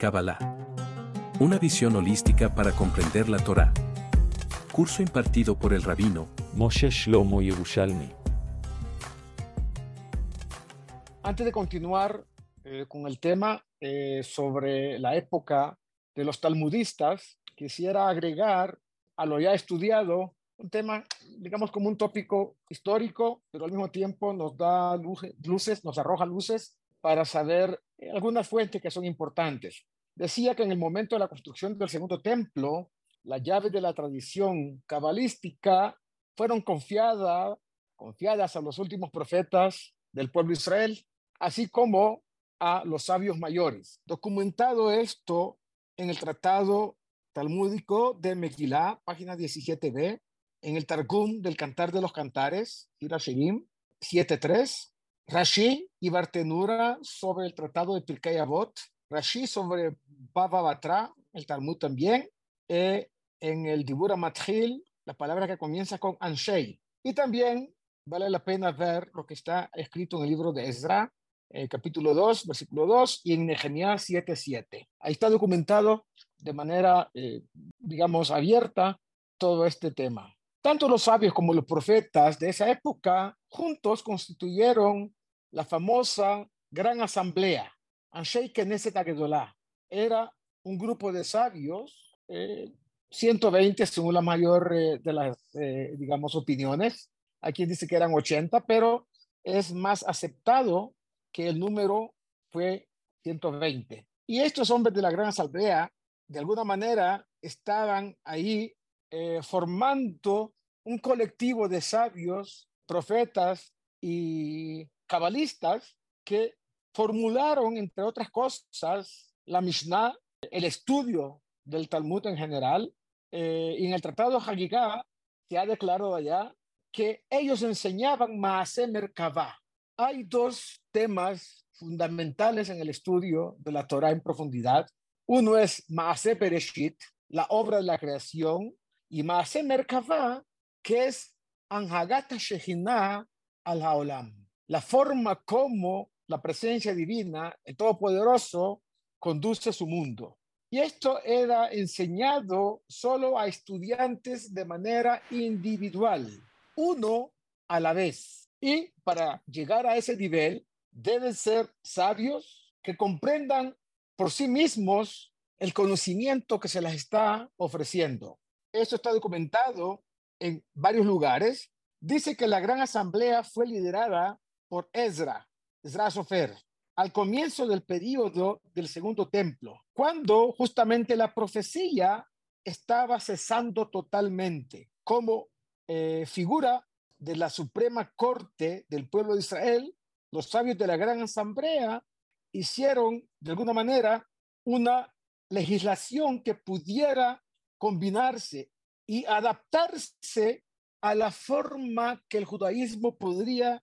Kabbalah. Una visión holística para comprender la Torá. Curso impartido por el rabino Moshe Shlomo Yerushalmi. Antes de continuar eh, con el tema eh, sobre la época de los talmudistas, quisiera agregar a lo ya estudiado un tema, digamos, como un tópico histórico, pero al mismo tiempo nos da luces, nos arroja luces para saber algunas fuentes que son importantes. Decía que en el momento de la construcción del segundo templo, las llaves de la tradición cabalística fueron confiadas, confiadas a los últimos profetas del pueblo de Israel, así como a los sabios mayores. Documentado esto en el tratado talmúdico de Megilá, página 17b, en el Targum del Cantar de los Cantares, Hirashirim 7.3, Rashi y Bartenura sobre el Tratado de Pirkei Avot, Rashi sobre Baba Batra, el Talmud también, eh, en el Dibura Mathil, la palabra que comienza con Anshei. Y también vale la pena ver lo que está escrito en el libro de Ezra, eh, capítulo 2, versículo 2, y en Nehemías 7.7. Ahí está documentado de manera, eh, digamos, abierta todo este tema. Tanto los sabios como los profetas de esa época juntos constituyeron la famosa Gran Asamblea, Anshei Knesset Agedolá. Era un grupo de sabios, 120 eh, según la mayor eh, de las, eh, digamos, opiniones. Quien dice que eran 80, pero es más aceptado que el número fue 120. Y estos hombres de la Gran Asamblea, de alguna manera, estaban ahí formando un colectivo de sabios, profetas y cabalistas que formularon, entre otras cosas, la Mishnah, el estudio del Talmud en general, eh, y en el Tratado Hagigah se ha declarado allá que ellos enseñaban Maase Merkavah. Hay dos temas fundamentales en el estudio de la Torah en profundidad. Uno es Maase Bereshit, la obra de la creación, y Maase Merkavah, que es Anhagata Shehinah al Haolam la forma como la presencia divina, el Todopoderoso, conduce su mundo. Y esto era enseñado solo a estudiantes de manera individual, uno a la vez. Y para llegar a ese nivel, deben ser sabios que comprendan por sí mismos el conocimiento que se les está ofreciendo. Esto está documentado en varios lugares. Dice que la gran asamblea fue liderada por Ezra, Ezra Sofer, al comienzo del periodo del segundo templo, cuando justamente la profecía estaba cesando totalmente como eh, figura de la Suprema Corte del pueblo de Israel, los sabios de la Gran Asamblea hicieron de alguna manera una legislación que pudiera combinarse y adaptarse a la forma que el judaísmo podría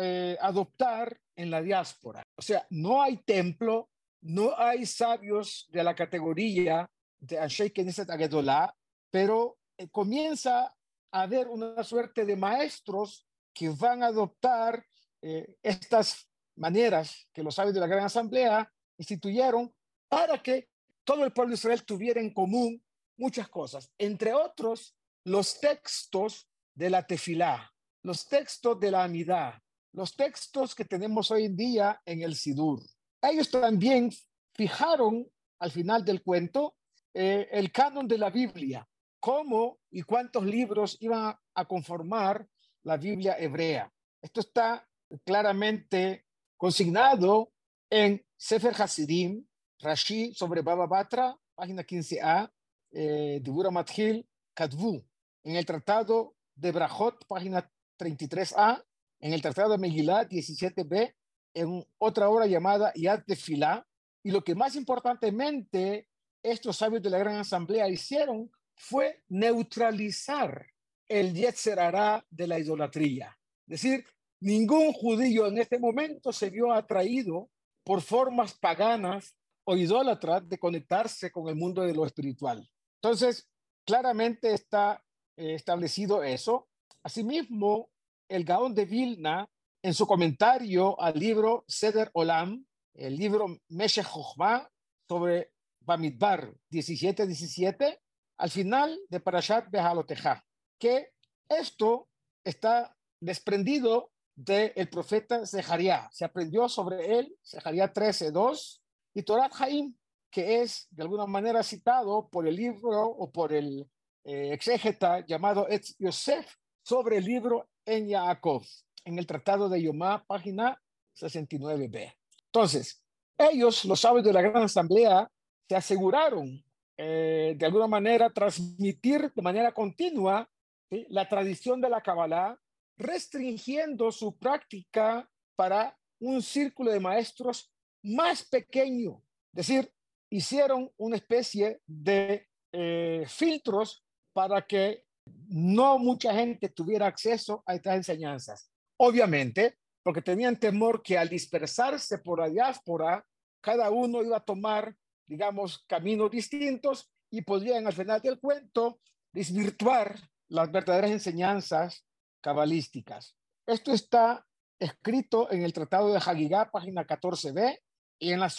eh, adoptar en la diáspora. O sea, no hay templo, no hay sabios de la categoría de Anshe Knesset Agedolá, pero eh, comienza a haber una suerte de maestros que van a adoptar eh, estas maneras que los sabios de la Gran Asamblea instituyeron para que todo el pueblo de Israel tuviera en común muchas cosas, entre otros los textos de la tefilá, los textos de la amidad, los textos que tenemos hoy en día en el Sidur. Ellos también fijaron al final del cuento eh, el canon de la Biblia, cómo y cuántos libros iban a conformar la Biblia hebrea. Esto está claramente consignado en Sefer Hasidim, Rashi sobre Baba Batra, página 15a, eh, Dibura Mathil, Kadvu, en el Tratado de Brajot, página 33a, en el Tratado de Megilá 17b, en otra obra llamada Yad Tefilá, y lo que más importantemente estos sabios de la Gran Asamblea hicieron fue neutralizar el Yetzerará de la idolatría. Es decir, ningún judío en este momento se vio atraído por formas paganas o idólatras de conectarse con el mundo de lo espiritual. Entonces, claramente está eh, establecido eso. Asimismo, el Gaón de Vilna, en su comentario al libro Seder Olam, el libro Meshech Chochmah, sobre Bamidbar 17-17, al final de Parashat Behaloteja, que esto está desprendido del profeta Zeharia. Se aprendió sobre él, Zeharia 13.2, y Torah Haim, que es de alguna manera citado por el libro o por el eh, exégeta llamado Etz Yosef sobre el libro en Yaakov, en el Tratado de Yomá, página 69b. Entonces, ellos, los sabios de la Gran Asamblea, se aseguraron eh, de alguna manera transmitir de manera continua la tradición de la Kabbalah, restringiendo su práctica para un círculo de maestros más pequeño. Es decir, hicieron una especie de eh, filtros para que no mucha gente tuviera acceso a estas enseñanzas. Obviamente, porque tenían temor que al dispersarse por la diáspora, cada uno iba a tomar, digamos, caminos distintos y podrían al final del cuento desvirtuar las verdaderas enseñanzas cabalísticas. Esto está escrito en el Tratado de Hagigá, página 14b, y en la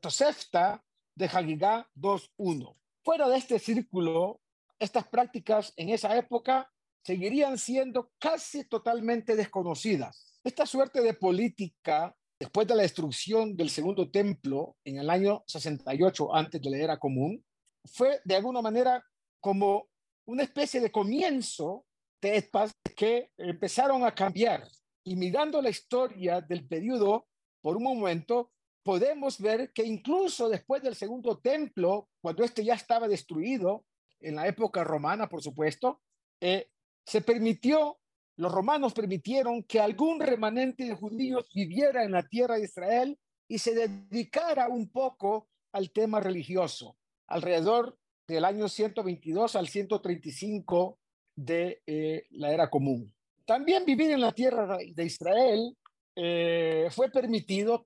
Tosefta de Hagigá 2.1. Fuera de este círculo, estas prácticas en esa época seguirían siendo casi totalmente desconocidas. Esta suerte de política, después de la destrucción del segundo templo en el año 68 antes de la era común, fue de alguna manera como una especie de comienzo de espacios que empezaron a cambiar. Y mirando la historia del periodo, por un momento, podemos ver que incluso después del segundo templo, cuando este ya estaba destruido, en la época romana, por supuesto, eh, se permitió, los romanos permitieron que algún remanente de judíos viviera en la tierra de Israel y se dedicara un poco al tema religioso, alrededor del año 122 al 135 de eh, la era común. También vivir en la tierra de Israel eh, fue permitido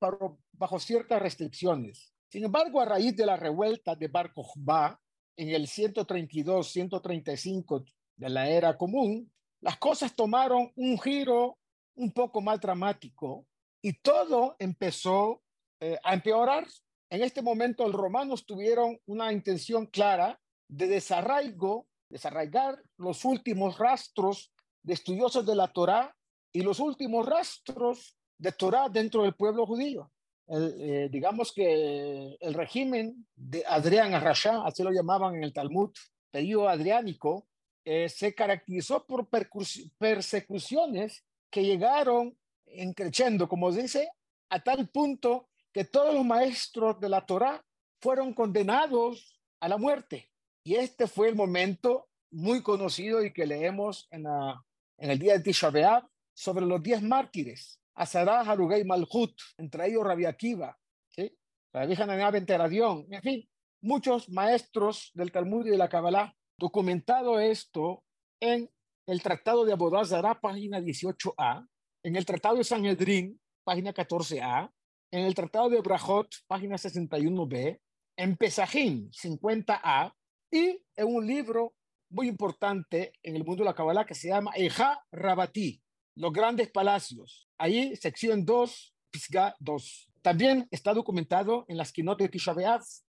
bajo ciertas restricciones. Sin embargo, a raíz de la revuelta de Bar Kokhba en el 132-135 de la era común, las cosas tomaron un giro un poco más dramático y todo empezó eh, a empeorar. En este momento, los romanos tuvieron una intención clara de desarraigo, desarraigar los últimos rastros de estudiosos de la Torá y los últimos rastros de Torá dentro del pueblo judío. Eh, digamos que el régimen de Adrián Arrashá, así lo llamaban en el Talmud, periodo adriánico, eh, se caracterizó por persecuciones que llegaron en creciendo, como dice, a tal punto que todos los maestros de la Torá fueron condenados a la muerte. Y este fue el momento muy conocido y que leemos en, en el día de Tisha B'Av sobre los diez mártires, Azará, Harugay, Malhut, entre ellos Rabbi Akiva, ¿sí? la vieja Teradión, en fin, muchos maestros del Talmud y de la Kabbalah, documentado esto en el Tratado de Abodazara, página 18a, en el Tratado de Sanhedrin, página 14a, en el Tratado de Brajot, página 61b, en Pesajim, 50a, y en un libro muy importante en el mundo de la Kabbalah que se llama Eja Rabati, Los Grandes Palacios. Ahí, sección 2, Pisga 2. También está documentado en las Kinot de Tisha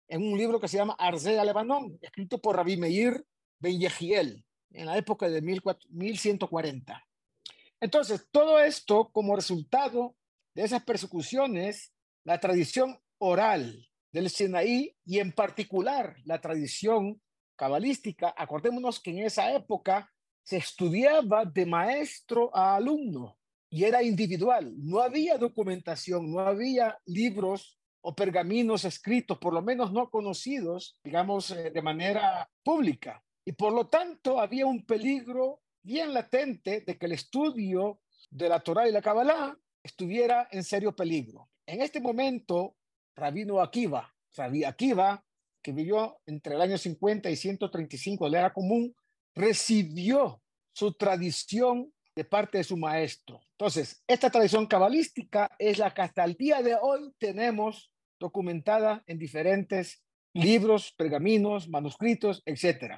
en un libro que se llama Arze a Lebanon, escrito por Rabbi Meir Ben Yehiel, en la época de 1140. Entonces, todo esto como resultado de esas persecuciones, la tradición oral del Sinaí y en particular la tradición cabalística, acordémonos que en esa época se estudiaba de maestro a alumno y era individual. No había documentación, no había libros o pergaminos escritos, por lo menos no conocidos, digamos, eh, de manera pública. Y por lo tanto había un peligro bien latente de que el estudio de la Torah y la Kabbalah estuviera en serio peligro. En este momento, Rabino Akiva, Rabí Akiva, que vivió entre el año 50 y 135 de la era común, recibió su tradición de parte de su maestro. Entonces, esta tradición cabalística es la que hasta el día de hoy tenemos documentada en diferentes libros, pergaminos, manuscritos, etc.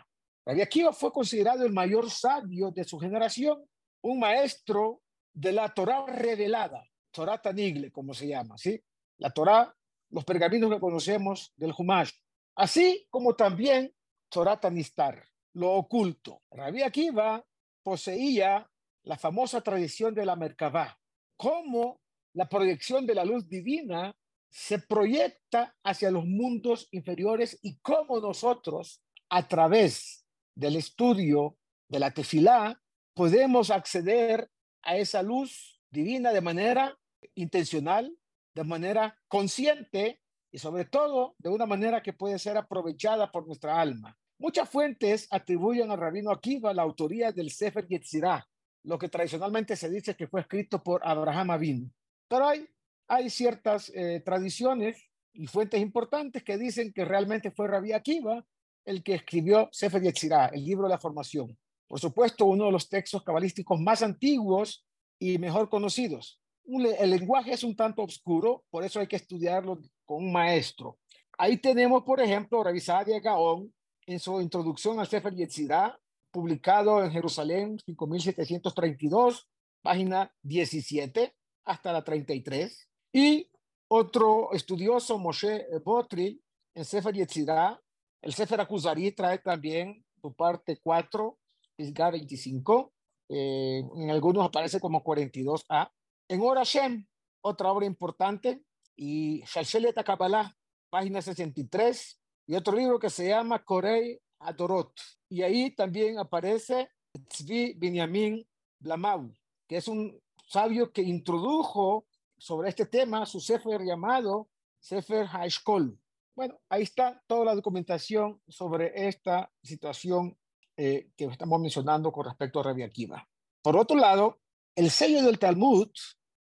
Rabbi Akiva fue considerado el mayor sabio de su generación, un maestro de la Torah revelada, Torah Tanigle, como se llama, ¿sí? La Torah, los pergaminos que conocemos del Humash, así como también Torat Anistar, lo oculto. Rabbi Akiva poseía la famosa tradición de la Merkabah, cómo la proyección de la luz divina se proyecta hacia los mundos inferiores y cómo nosotros, a través del estudio de la tefilá, podemos acceder a esa luz divina de manera intencional, de manera consciente y sobre todo de una manera que puede ser aprovechada por nuestra alma. Muchas fuentes atribuyen al rabino Akiva la autoría del Sefer Yetzirah, lo que tradicionalmente se dice que fue escrito por Abraham Avin. Pero hay, hay ciertas eh, tradiciones y fuentes importantes que dicen que realmente fue Rabbi Akiva el que escribió Sefer Yetzirah, el libro de la formación. Por supuesto, uno de los textos cabalísticos más antiguos y mejor conocidos. El lenguaje es un tanto oscuro, por eso hay que estudiarlo con un maestro. Ahí tenemos, por ejemplo, Rabbi Sadia Gaón en su introducción al Sefer Yetzirah, publicado en Jerusalén, 5732, página 17 hasta la 33. Y otro estudioso, Moshe Botri, en Sefer Yetzirah, el Sefer Akuzari trae también su parte 4, Pisga 25, eh, en algunos aparece como 42a. En Ora Shem, otra obra importante, y Shalshelet Kabbalah, página 63, y otro libro que se llama Korei Adorot. Y ahí también aparece Tzvi Binyamin Blamau, que es un sabio que introdujo sobre este tema su Sefer llamado Sefer Haishkol. Bueno, ahí está toda la documentación sobre esta situación eh, que estamos mencionando con respecto a Rabbi Akiva. Por otro lado, el sello del Talmud,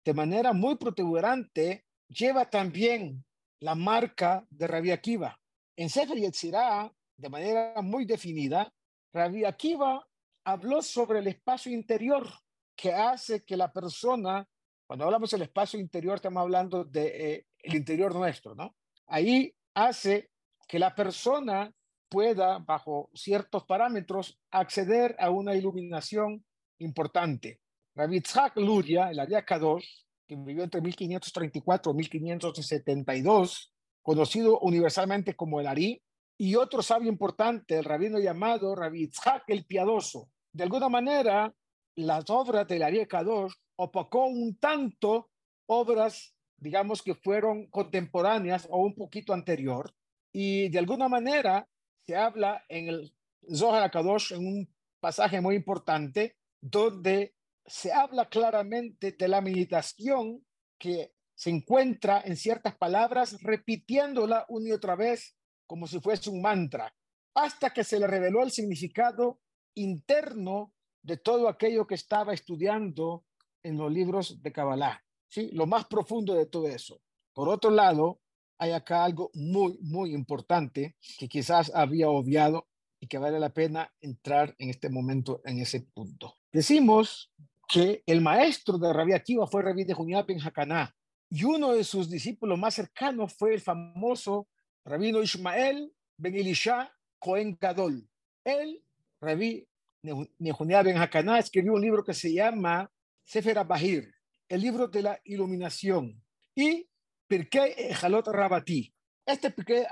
de manera muy protuberante, lleva también la marca de Rabbi Akiva. En Sefer Yetzirah, de manera muy definida, Rabbi Akiva habló sobre el espacio interior que hace que la persona, cuando hablamos del espacio interior, estamos hablando del de, eh, interior nuestro, ¿no? Ahí hace que la persona pueda, bajo ciertos parámetros, acceder a una iluminación importante. Rabbi Yitzhak Luria, el Ariya Kadosh, que vivió entre 1534 y 1572, conocido universalmente como el Ari, y otro sabio importante, el rabino llamado Rabbi Yitzhak el Piadoso. De alguna manera, las obras del Ari Kadosh opacó un tanto obras, digamos, que fueron contemporáneas o un poquito anterior, y de alguna manera se habla en el Zohar Kadosh, en un pasaje muy importante, donde se habla claramente de la meditación que se encuentra en ciertas palabras, repitiéndola una y otra vez como si fuese un mantra, hasta que se le reveló el significado interno de todo aquello que estaba estudiando en los libros de Kabbalah, ¿sí? lo más profundo de todo eso. Por otro lado, hay acá algo muy, muy importante que quizás había obviado y que vale la pena entrar en este momento en ese punto. Decimos que el maestro de Rabbi Akiva fue Rabbi de Juniá Ben Hakaná, y uno de sus discípulos más cercanos fue el famoso rabino Ismael ben Elisha Cohen Gadol. Él, Rabbi Nehunia ben Hakaná, escribió un libro que se llama Sefer Bahir, el libro de la iluminación, y Pirkei Jalot Rabati. Este Pirkei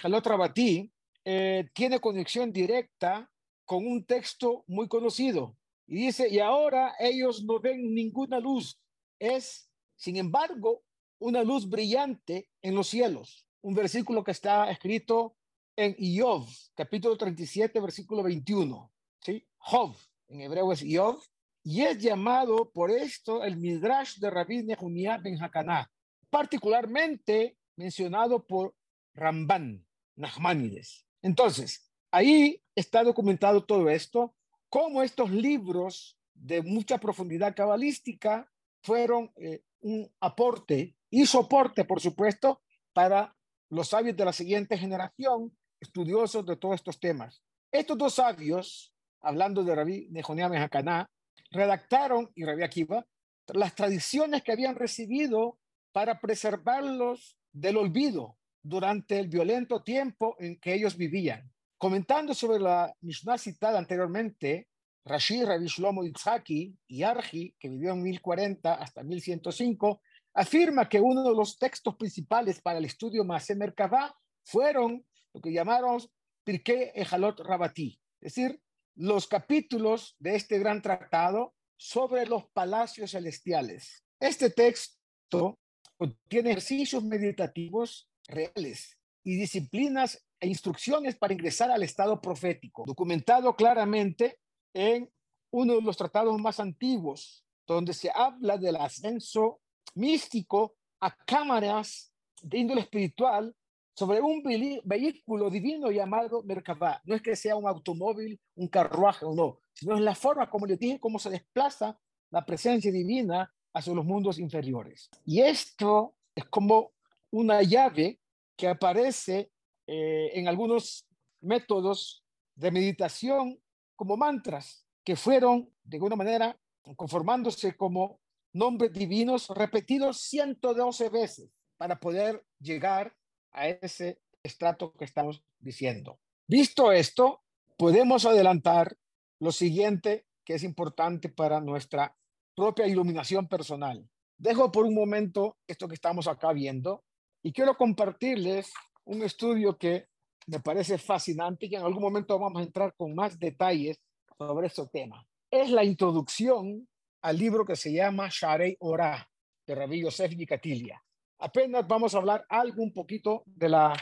Jalot Rabati eh, tiene conexión directa con un texto muy conocido. Y dice, y ahora ellos no ven ninguna luz. Es sin embargo, una luz brillante en los cielos. Un versículo que está escrito en Iov, capítulo 37, versículo 21. ¿sí? Jov, en hebreo es Iov, y es llamado por esto el Midrash de Rabbi Nehemiah ben Hakaná, particularmente mencionado por Ramban, Nachmanides. Entonces, ahí está documentado todo esto, cómo estos libros de mucha profundidad cabalística fueron eh, un aporte y soporte, por supuesto, para los sabios de la siguiente generación, estudiosos de todos estos temas. Estos dos sabios, hablando de Rabí Nejonia Mejacaná, redactaron, y Rabí Akiva, las tradiciones que habían recibido para preservarlos del olvido durante el violento tiempo en que ellos vivían. Comentando sobre la Mishnah citada anteriormente, Rashid Rabbi Shlomo Yitzhaki y Arji, que vivió en 1040 hasta 1105, afirma que uno de los textos principales para el estudio Maase Merkabah fueron lo que llamaron Pirkei Ejalot Rabatí, es decir, los capítulos de este gran tratado sobre los palacios celestiales. Este texto contiene ejercicios meditativos reales y disciplinas e instrucciones para ingresar al estado profético, documentado claramente en uno de los tratados más antiguos, donde se habla del ascenso místico a cámaras de índole espiritual sobre un vehículo divino llamado Merkabah. No es que sea un automóvil, un carruaje o no, sino es la forma, como les dije, cómo se desplaza la presencia divina hacia los mundos inferiores. Y esto es como una llave que aparece eh, en algunos métodos de meditación como mantras que fueron de alguna manera conformándose como nombres divinos repetidos 112 veces para poder llegar a ese estrato que estamos diciendo. Visto esto, podemos adelantar lo siguiente que es importante para nuestra propia iluminación personal. Dejo por un momento esto que estamos acá viendo y quiero compartirles un estudio que me parece fascinante y que en algún momento vamos a entrar con más detalles sobre este tema. Es la introducción al libro que se llama Sharei Ora de Rabbi Yosef Yikatilia. Apenas vamos a hablar algo un poquito de la,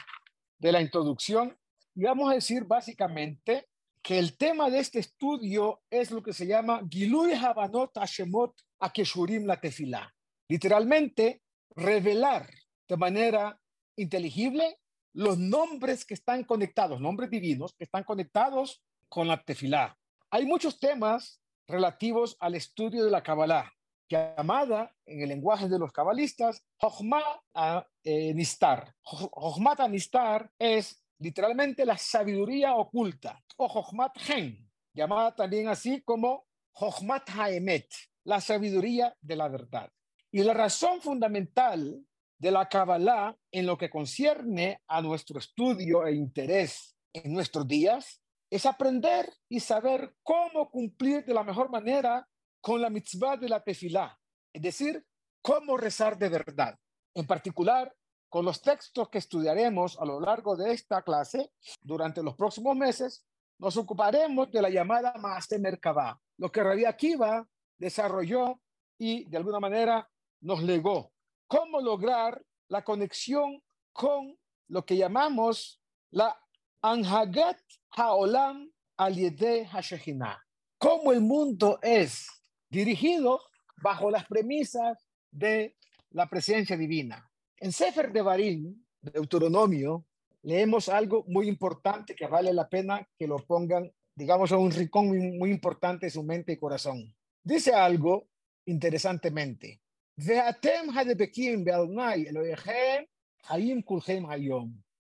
de la introducción y vamos a decir básicamente que el tema de este estudio es lo que se llama Gilui Habanot Hashemot Akeshurim la Tefilá. Literalmente, revelar de manera inteligible los nombres que están conectados, nombres divinos que están conectados con la tefilá. Hay muchos temas relativos al estudio de la Kabbalah, llamada en el lenguaje de los cabalistas Jochma eh, Nistar. Jochmat Nistar es literalmente la sabiduría oculta o Jochmat Gen, llamada también así como Jochmat Haemet, la sabiduría de la verdad. Y la razón fundamental de la Kabbalah en lo que concierne a nuestro estudio e interés en nuestros días es aprender y saber cómo cumplir de la mejor manera con la mitzvah de la tefilá, es decir, cómo rezar de verdad. En particular, con los textos que estudiaremos a lo largo de esta clase durante los próximos meses, nos ocuparemos de la llamada Maase Merkabah, lo que Rabbi Akiva desarrolló y de alguna manera nos legó. Cómo lograr la conexión con lo que llamamos la Anhagat Haolam Aliede Hashechinah. Cómo el mundo es dirigido bajo las premisas de la presencia divina. En Sefer de Barín, Deuteronomio, leemos algo muy importante que vale la pena que lo pongan, digamos, a un rincón muy, importante en su mente y corazón. Dice algo interesantemente.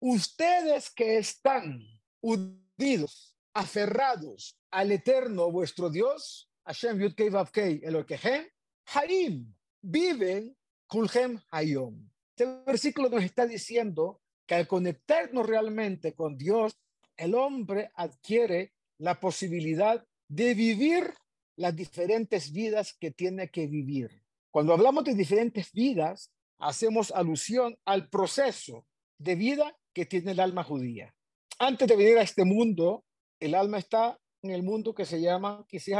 Ustedes que están unidos, aferrados al eterno vuestro Dios, Hashem Yudkei Vavkei Elokehem, Haim, viven Kulhem Hayom. Este versículo nos está diciendo que al conectarnos realmente con Dios, el hombre adquiere la posibilidad de vivir las diferentes vidas que tiene que vivir. Cuando hablamos de diferentes vidas, hacemos alusión al proceso de vida que tiene el alma judía. Antes de venir a este mundo, el alma está en el mundo que se llama Kisih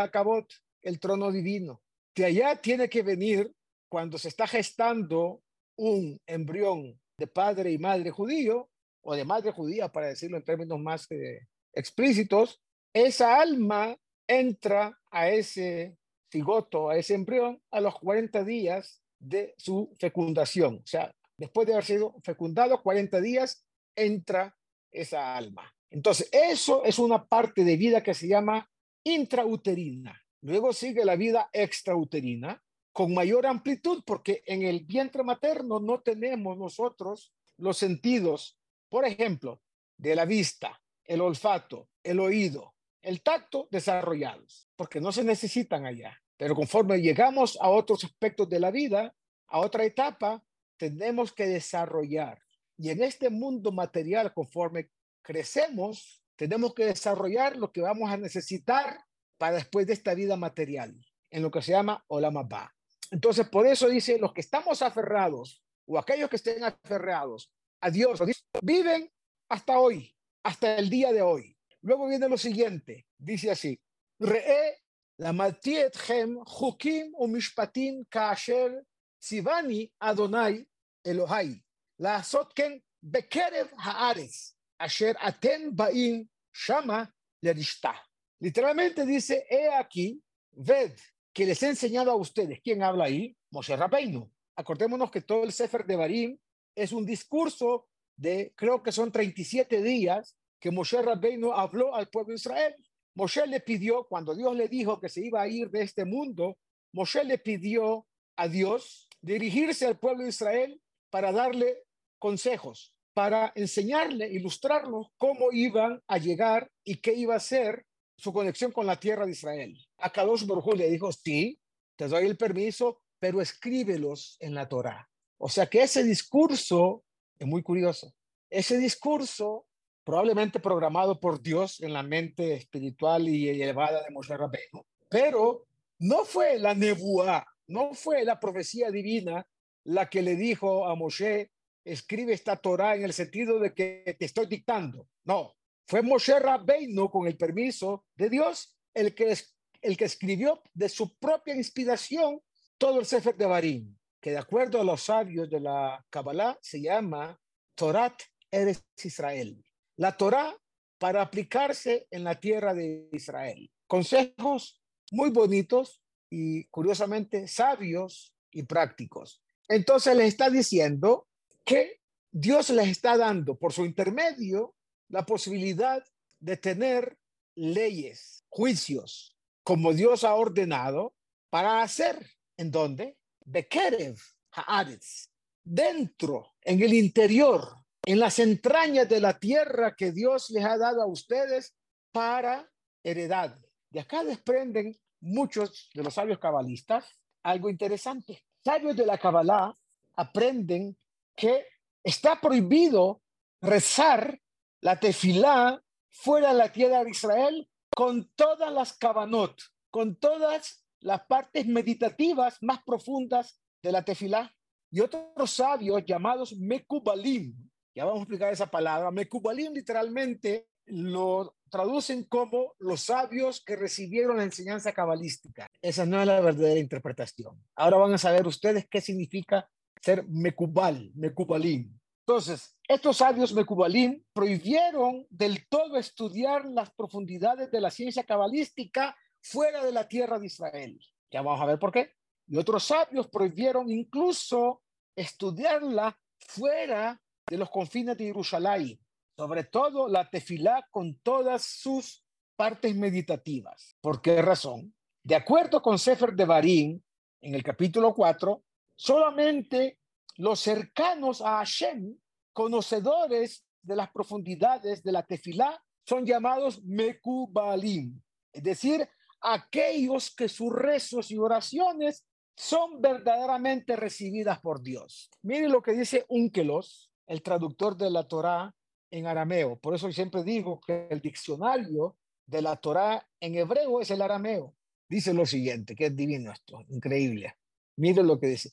el trono divino. De allá tiene que venir cuando se está gestando un embrión de padre y madre judío, o de madre judía, para decirlo en términos más eh, explícitos, esa alma entra a ese cigoto, a ese embrión, a los 40 días de su fecundación. O sea, después de haber sido fecundado 40 días, entra esa alma. Entonces, eso es una parte de vida que se llama intrauterina. Luego sigue la vida extrauterina con mayor amplitud porque en el vientre materno no tenemos nosotros los sentidos, por ejemplo, de la vista, el olfato, el oído, el tacto desarrollados, porque no se necesitan allá. Pero conforme llegamos a otros aspectos de la vida, a otra etapa, tenemos que desarrollar. Y en este mundo material, conforme crecemos, tenemos que desarrollar lo que vamos a necesitar para después de esta vida material, en lo que se llama Olamabá. Entonces, por eso dice, los que estamos aferrados o aquellos que estén aferrados a Dios, viven hasta hoy, hasta el día de hoy. Luego viene lo siguiente, dice así, Re'e hem hukim u mishpatim kaasher tzivani Adonai Elohai, la sotken bekerev haares, asher aten ba'im shama lerishta. Literalmente dice, he aquí, ved, que les he enseñado a ustedes. ¿Quién habla ahí? Moshe Rabbeinu. Acordémonos que todo el Sefer de Barim es un discurso de, creo que son 37 días, que Moshe Rabbeinu habló al pueblo de Israel. Moshe le pidió, cuando Dios le dijo que se iba a ir de este mundo, Moshe le pidió a Dios dirigirse al pueblo de Israel para darle consejos, para enseñarle, ilustrarnos cómo iban a llegar y qué iba a ser su conexión con la tierra de Israel. A Kadosh Baruj le dijo, sí, te doy el permiso, pero escríbelos en la Torá. O sea que ese discurso es muy curioso. Ese discurso, probablemente programado por Dios en la mente espiritual y elevada de Moshe Rabbeinu, pero no fue la nebuá, no fue la profecía divina la que le dijo a Moshe, escribe esta Torá en el sentido de que te estoy dictando. No, fue Moshe Rabbeinu, con el permiso de Dios, el que, el que escribió de su propia inspiración todo el Sefer de Barim, que de acuerdo a los sabios de la Kabbalah se llama Torat Eres Israel. La Torah para aplicarse en la tierra de Israel. Consejos muy bonitos y curiosamente sabios y prácticos. Entonces les está diciendo que Dios les está dando por su intermedio la posibilidad de tener leyes, juicios, como Dios ha ordenado, para hacer, ¿en dónde? Bekerev Haaretz, dentro, en el interior, en las entrañas de la tierra que Dios les ha dado a ustedes para heredad. De acá desprenden muchos de los sabios cabalistas algo interesante. Sabios de la Kabbalah aprenden que está prohibido rezar la tefilá fuera de la tierra de Israel con todas las cabanot, con todas las partes meditativas más profundas de la tefilá. Y otros sabios llamados Mekubalim, ya vamos a explicar esa palabra, Mekubalim literalmente lo traducen como los sabios que recibieron la enseñanza cabalística. Esa no es la verdadera interpretación. Ahora van a saber ustedes qué significa ser Mekubal, Mekubalim. Entonces, estos sabios Mekubalim prohibieron del todo estudiar las profundidades de la ciencia cabalística fuera de la tierra de Israel. Ya vamos a ver por qué. Y otros sabios prohibieron incluso estudiarla fuera de los confines de Jerusalén, sobre todo la tefilá con todas sus partes meditativas. ¿Por qué razón? De acuerdo con Sefer de Barín, en el capítulo 4, solamente los cercanos a Hashem, conocedores de las profundidades de la tefilá, son llamados Mekubalim, es decir, aquellos que sus rezos y oraciones son verdaderamente recibidas por Dios. Miren lo que dice Unkelos, el traductor de la Torá en arameo. Por eso siempre digo que el diccionario de la Torá en hebreo es el arameo. Dice lo siguiente, que es divino esto, increíble. Miren lo que dice.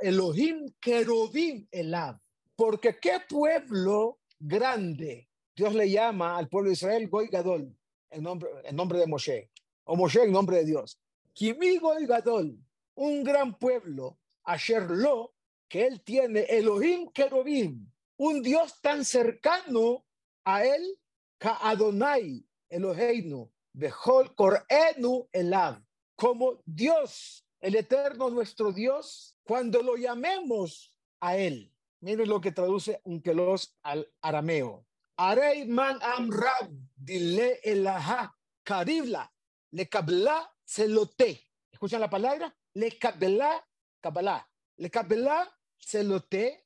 Elohim kerubim elav. Porque qué pueblo grande Dios le llama al pueblo de Israel goy gadol, en nombre, en nombre de Moshe, o Moshe en nombre de Dios. Kimi goy gadol, un gran pueblo, asherlo, que él tiene, Elohim kerubim, un Dios tan cercano a él, ka Adonai, Eloheinu, Behol Korenu Elav, como Dios el eterno nuestro Dios cuando lo llamemos a él. Miren lo que traduce Unkelos al arameo. Arei man amrab dile elaha karibla le kabla selote. ¿Escuchan la palabra? Le kabla kabla. Le kabla selote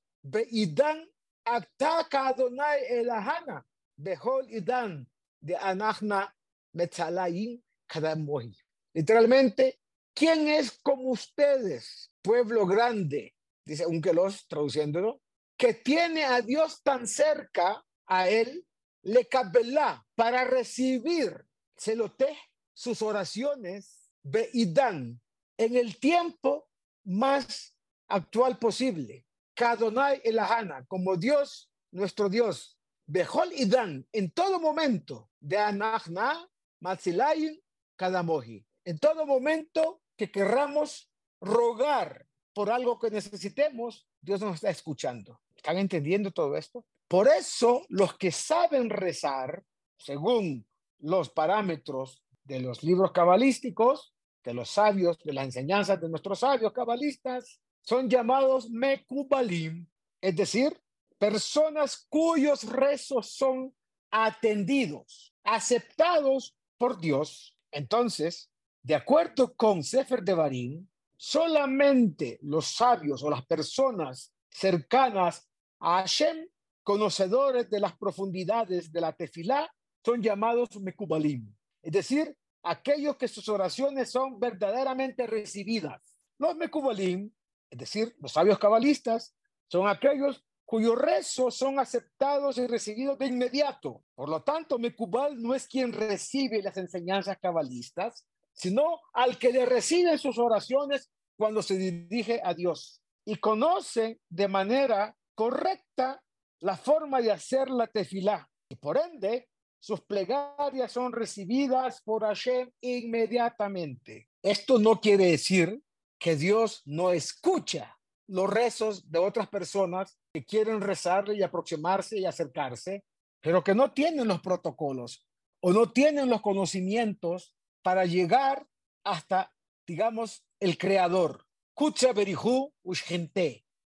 idan ataka adonai elahana behol idan de anachna metzalayin kadamohi. Literalmente, ¿Quién es como ustedes, pueblo grande? Dice Unkelos, traduciéndolo, que tiene a Dios tan cerca a él, le cabelá para recibir, se lo te, sus oraciones, ve y dan en el tiempo más actual posible. Kadonai Elahana, como Dios, nuestro Dios, Behol y Dan, en todo momento, de Anachna, Matzilayin, Kadamoji, en todo momento que querramos rogar por algo que necesitemos, Dios nos está escuchando. ¿Están entendiendo todo esto? Por eso los que saben rezar, según los parámetros de los libros cabalísticos, de los sabios, de las enseñanzas de nuestros sabios cabalistas, son llamados mekubalim, es decir, personas cuyos rezos son atendidos, aceptados por Dios. Entonces, de acuerdo con Sefer de Barín, solamente los sabios o las personas cercanas a Hashem, conocedores de las profundidades de la tefilá, son llamados mekubalim, es decir, aquellos que sus oraciones son verdaderamente recibidas. Los mekubalim, es decir, los sabios cabalistas, son aquellos cuyos rezos son aceptados y recibidos de inmediato. Por lo tanto, Mekubal no es quien recibe las enseñanzas cabalistas, sino al que le reciben sus oraciones cuando se dirige a Dios y conoce de manera correcta la forma de hacer la tefilá. Y por ende, sus plegarias son recibidas por Hashem inmediatamente. Esto no quiere decir que Dios no escucha los rezos de otras personas que quieren rezarle y aproximarse y acercarse, pero que no tienen los protocolos o no tienen los conocimientos para llegar hasta, digamos, el creador.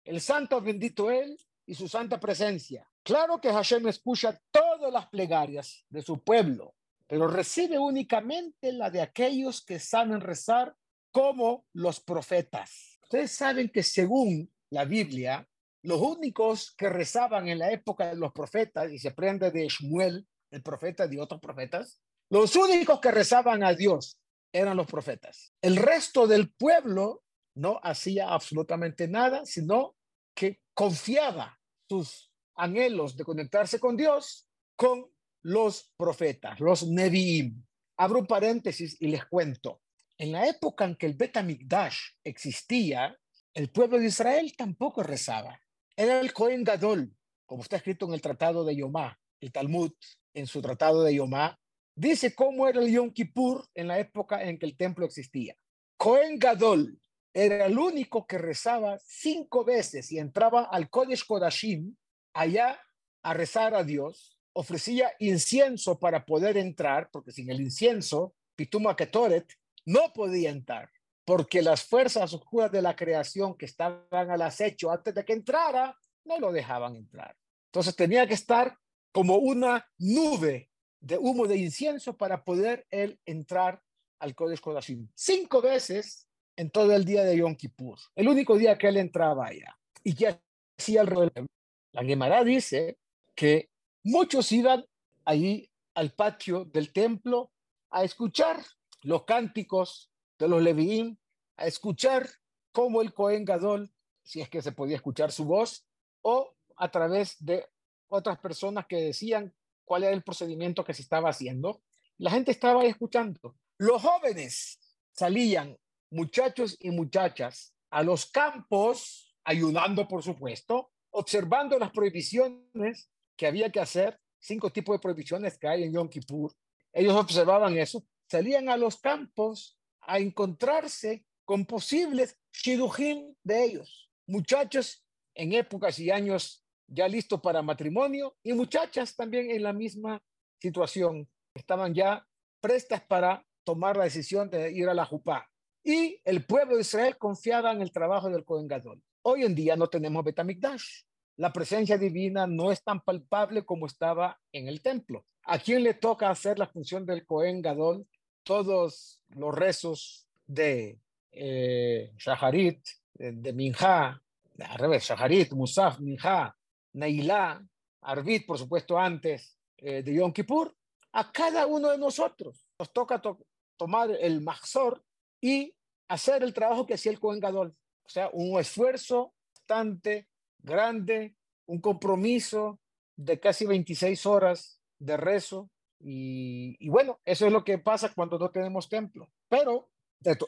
El santo bendito él y su santa presencia. Claro que Hashem escucha todas las plegarias de su pueblo, pero recibe únicamente la de aquellos que saben rezar como los profetas. Ustedes saben que según la Biblia, los únicos que rezaban en la época de los profetas, y se prende de Shmuel, el profeta de otros profetas, los únicos que rezaban a Dios eran los profetas. El resto del pueblo no hacía absolutamente nada, sino que confiaba sus anhelos de conectarse con Dios con los profetas, los Nevi'im. Abro un paréntesis y les cuento. En la época en que el Bet existía, el pueblo de Israel tampoco rezaba. Era el Cohen Gadol, como está escrito en el Tratado de Yomá, el Talmud, en su Tratado de Yomá, dice cómo era el Yom Kippur en la época en que el templo existía. Cohen Gadol era el único que rezaba cinco veces y entraba al Kodesh Kodashim, allá a rezar a Dios, ofrecía incienso para poder entrar, porque sin el incienso, Pituma Ketoret no podía entrar, porque las fuerzas oscuras de la creación que estaban al acecho antes de que entrara, no lo dejaban entrar. Entonces tenía que estar como una nube de humo de incienso para poder él entrar al Kodesh Kodashim. Cinco veces en todo el día de Yom Kippur, el único día que él entraba allá. Y que hacía el la Gemara dice que muchos iban ahí al patio del templo a escuchar los cánticos de los Leviín, a escuchar cómo el Cohen Gadol, si es que se podía escuchar su voz, o a través de otras personas que decían cuál era el procedimiento que se estaba haciendo. La gente estaba ahí escuchando. Los jóvenes salían, muchachos y muchachas, a los campos, ayudando, por supuesto, observando las prohibiciones que había que hacer, cinco tipos de prohibiciones que hay en Yom Kippur. Ellos observaban eso, salían a los campos a encontrarse con posibles shidujim de ellos, muchachos en épocas y años ya listos para matrimonio y muchachas también en la misma situación, estaban ya prestas para tomar la decisión de ir a la Jupá. Y el pueblo de Israel confiaba en el trabajo del Cohen Gadol. Hoy en día no tenemos Betamikdash. La presencia divina no es tan palpable como estaba en el templo. ¿A quién le toca hacer la función del Cohen Gadol? Todos los rezos de eh, Shaharit, de, Minha, al revés, Shaharit, Musaf, Minha, Neilá, Arbit, por supuesto, antes eh, de Yom Kippur. A cada uno de nosotros nos toca tomar el Mahzor y hacer el trabajo que hacía el Cohen Gadol. O sea, un esfuerzo bastante grande, un compromiso de casi 26 horas de rezo. Y, bueno, eso es lo que pasa cuando no tenemos templo. Pero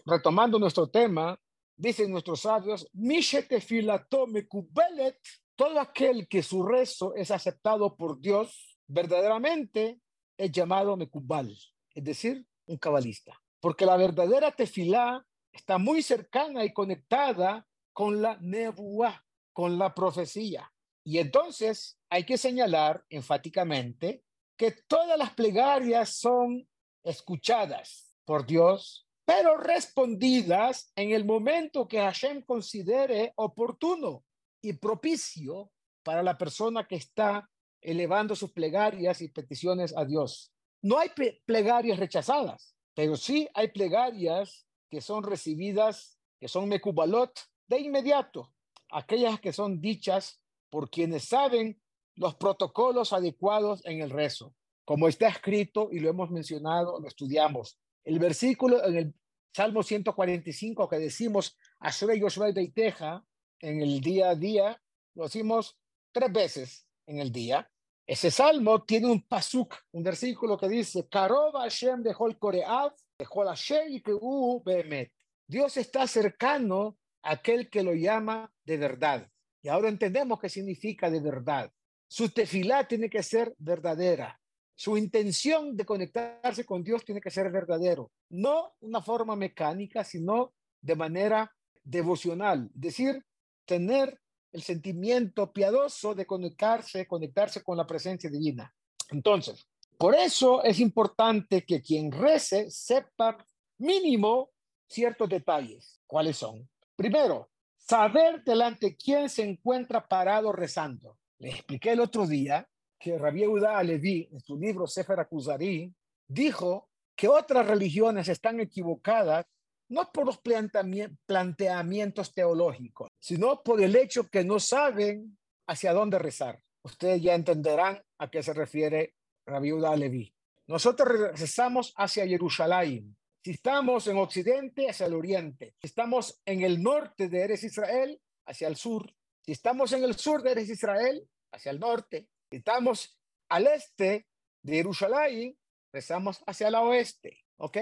retomando nuestro tema, dicen nuestros sabios, mekubelet, todo aquel que su rezo es aceptado por Dios, verdaderamente es llamado mekubal, es decir, un cabalista. Porque la verdadera tefilá está muy cercana y conectada con la nebuá, con la profecía. Y entonces hay que señalar enfáticamente que todas las plegarias son escuchadas por Dios, pero respondidas en el momento que Hashem considere oportuno y propicio para la persona que está elevando sus plegarias y peticiones a Dios. No hay plegarias rechazadas, pero sí hay plegarias que son recibidas, que son mekubalot de inmediato, aquellas que son dichas por quienes saben los protocolos adecuados en el rezo, como está escrito y lo hemos mencionado, lo estudiamos. El versículo en el Salmo 145 que decimos, Ashrei Yoshua Teja, en el día a día, lo decimos tres veces en el día. Ese salmo tiene un pasuk, un versículo que dice, Karov Hashem de Koreav, de Dios está cercano a aquel que lo llama de verdad. Y ahora entendemos qué significa de verdad. Su tefilá tiene que ser verdadera. Su intención de conectarse con Dios tiene que ser verdadero. No una forma mecánica, sino de manera devocional. Es decir, tener el sentimiento piadoso de conectarse, conectarse con la presencia divina. Entonces, por eso es importante que quien rece sepa mínimo ciertos detalles. ¿Cuáles son? Primero, saber delante quién se encuentra parado rezando. Le expliqué el otro día que Rabbi Yehuda Alevi, en su libro Sefer Akuzari, dijo que otras religiones están equivocadas no por los planteamientos teológicos, sino por el hecho que no saben hacia dónde rezar. Ustedes ya entenderán a qué se refiere Rabbi Yehuda Alevi. Nosotros rezamos hacia Jerusalén, si estamos en Occidente, hacia el Oriente. Si estamos en el norte de Eres Israel, hacia el sur. Si estamos en el sur de Israel, hacia el norte. Si estamos al este de Jerusalén, rezamos hacia el oeste. ¿Ok?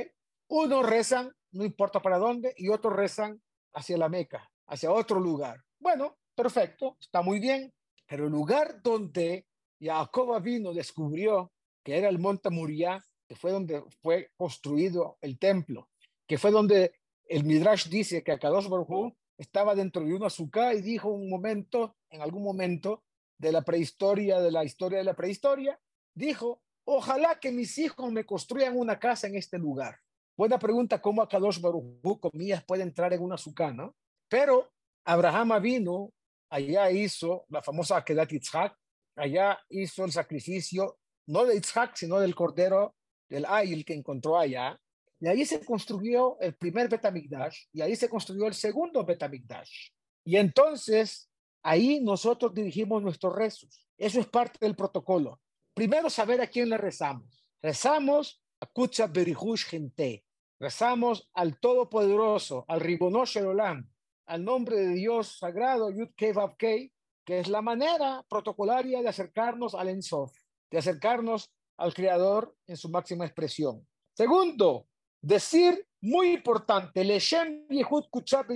Unos rezan, no importa para dónde, y otros rezan hacia la Meca, hacia otro lugar. Bueno, perfecto, está muy bien. Pero el lugar donde Jacob vino descubrió que era el monte Muriah, que fue donde fue construido el templo, que fue donde el Midrash dice que Akadosh Baruj estaba dentro de un azúcar y dijo un momento, en algún momento de la prehistoria, de la historia de la prehistoria, dijo, ojalá que mis hijos me construyan una casa en este lugar. Buena pregunta, ¿cómo Akadosh Baruj comillas, puede entrar en un azúcar, no? Pero Abraham vino, allá hizo la famosa Akedat Yitzhak, allá hizo el sacrificio, no de Yitzhak, sino del cordero del Ayil que encontró allá, y ahí se construyó el primer Betamigdash, y ahí se construyó el segundo Betamigdash. Y entonces, ahí nosotros dirigimos nuestros rezos. Eso es parte del protocolo. Primero, saber a quién le rezamos. Rezamos a Kutsa Berihush Gente. Rezamos al Todopoderoso, al Ribonosh Olam, al nombre de Dios sagrado, Yud Kevav que es la manera protocolaria de acercarnos al Ensof, de acercarnos al Creador en su máxima expresión. Segundo, decir muy importante, Leshem Kuchat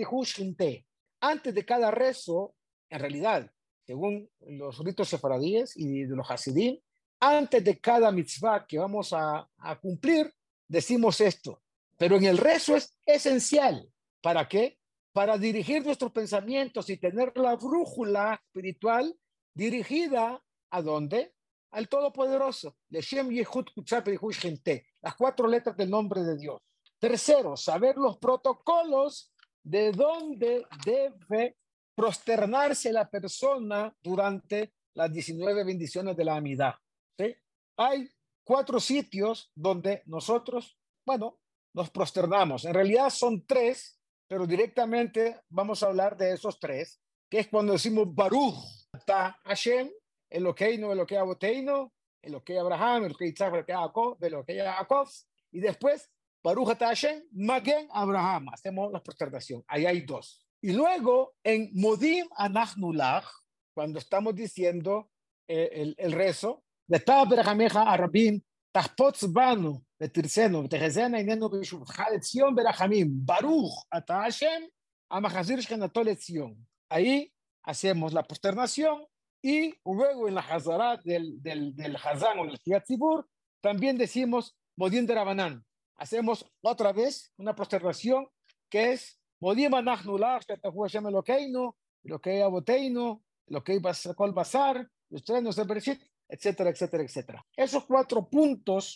Antes de cada rezo, en realidad, según los ritos sefaradíes y de los hasidim, antes de cada mitzvah que vamos a, a cumplir, decimos esto. Pero en el rezo es esencial. ¿Para qué? Para dirigir nuestros pensamientos y tener la brújula espiritual dirigida a dónde? Al Todopoderoso, las cuatro letras del nombre de Dios. Tercero, saber los protocolos de dónde debe prosternarse la persona durante las 19 bendiciones de la amidad. Hay cuatro sitios donde nosotros, bueno, nos prosternamos. En realidad son tres, pero directamente vamos a hablar de esos tres, que es cuando decimos Baruch, Ta Hashem, Eloqueino, Eloquei Aboteino, Eloquei Abraham, Eloquei Isaac, Eloquei Jacob, Eloquei Jacob, y después Baruch Hashem, Magen Abraham. Hacemos la prosternación. Ahí hay dos. Y luego en Modim Anachnulach, cuando estamos diciendo eh, el, el rezo, de Berahameja Arabim, Tahpotz Banu, de Tirsenu, Tehezena Inenu Bishuvcha, de Zion Berachamim, Baruch Ata Hashem, Amahazir Shkenatoletzion. Ahí hacemos la posternación y luego en la Hazarat del, del, del Hazán o del Tzibur también decimos Modín de Rabanán. Hacemos otra vez una posternación que es Modim Anachnular, Hashem Elokeinu, Elokei Aboteinu, Elokei Kol Basar, los trenos de Bereshit, etcétera, etcétera, etcétera. Esos cuatro puntos,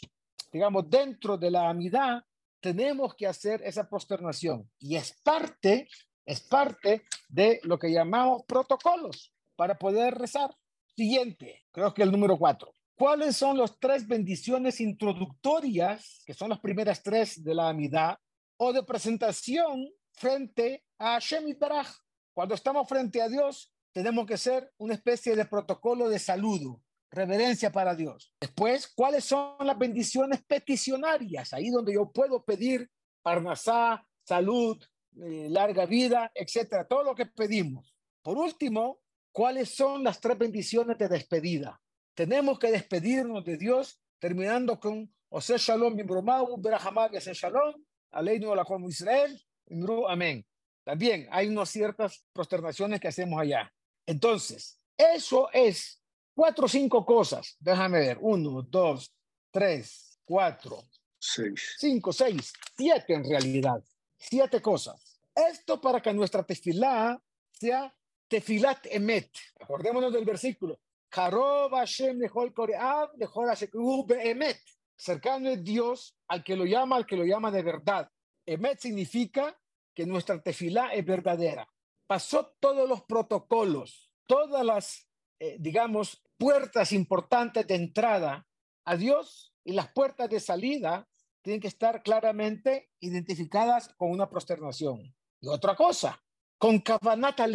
digamos, dentro de la amidad, tenemos que hacer esa posternación y es parte, es parte de lo que llamamos protocolos para poder rezar. Siguiente, creo que el número cuatro. ¿Cuáles son las tres bendiciones introductorias, que son las primeras tres de la amidad, o de presentación frente a Hashem Baraj? Cuando estamos frente a Dios, tenemos que ser una especie de protocolo de saludo, reverencia para Dios. Después, ¿cuáles son las bendiciones peticionarias? Ahí donde yo puedo pedir parnasá, salud, eh, larga vida, etcétera, todo lo que pedimos. Por último, ¿cuáles son las tres bendiciones de despedida? Tenemos que despedirnos de Dios terminando con Ose Shalom, Mimbromau, Berahamad, Ose Shalom, Aleinu la como Israel, Imru, Amén. También hay unas ciertas prosternaciones que hacemos allá. Entonces, eso es cuatro o cinco cosas. Déjame ver. Uno, dos, tres, cuatro, seis. cinco, seis, siete en realidad. Siete cosas. Esto para que nuestra tefilá sea tefilat emet. Acordémonos del versículo. Cercano es Dios al que lo llama, al que lo llama de verdad. Emet significa que nuestra tefilá es verdadera. Pasó todos los protocolos, todas las, eh, digamos, puertas importantes de entrada a Dios y las puertas de salida tienen que estar claramente identificadas con una prosternación. Y otra cosa, con kavanata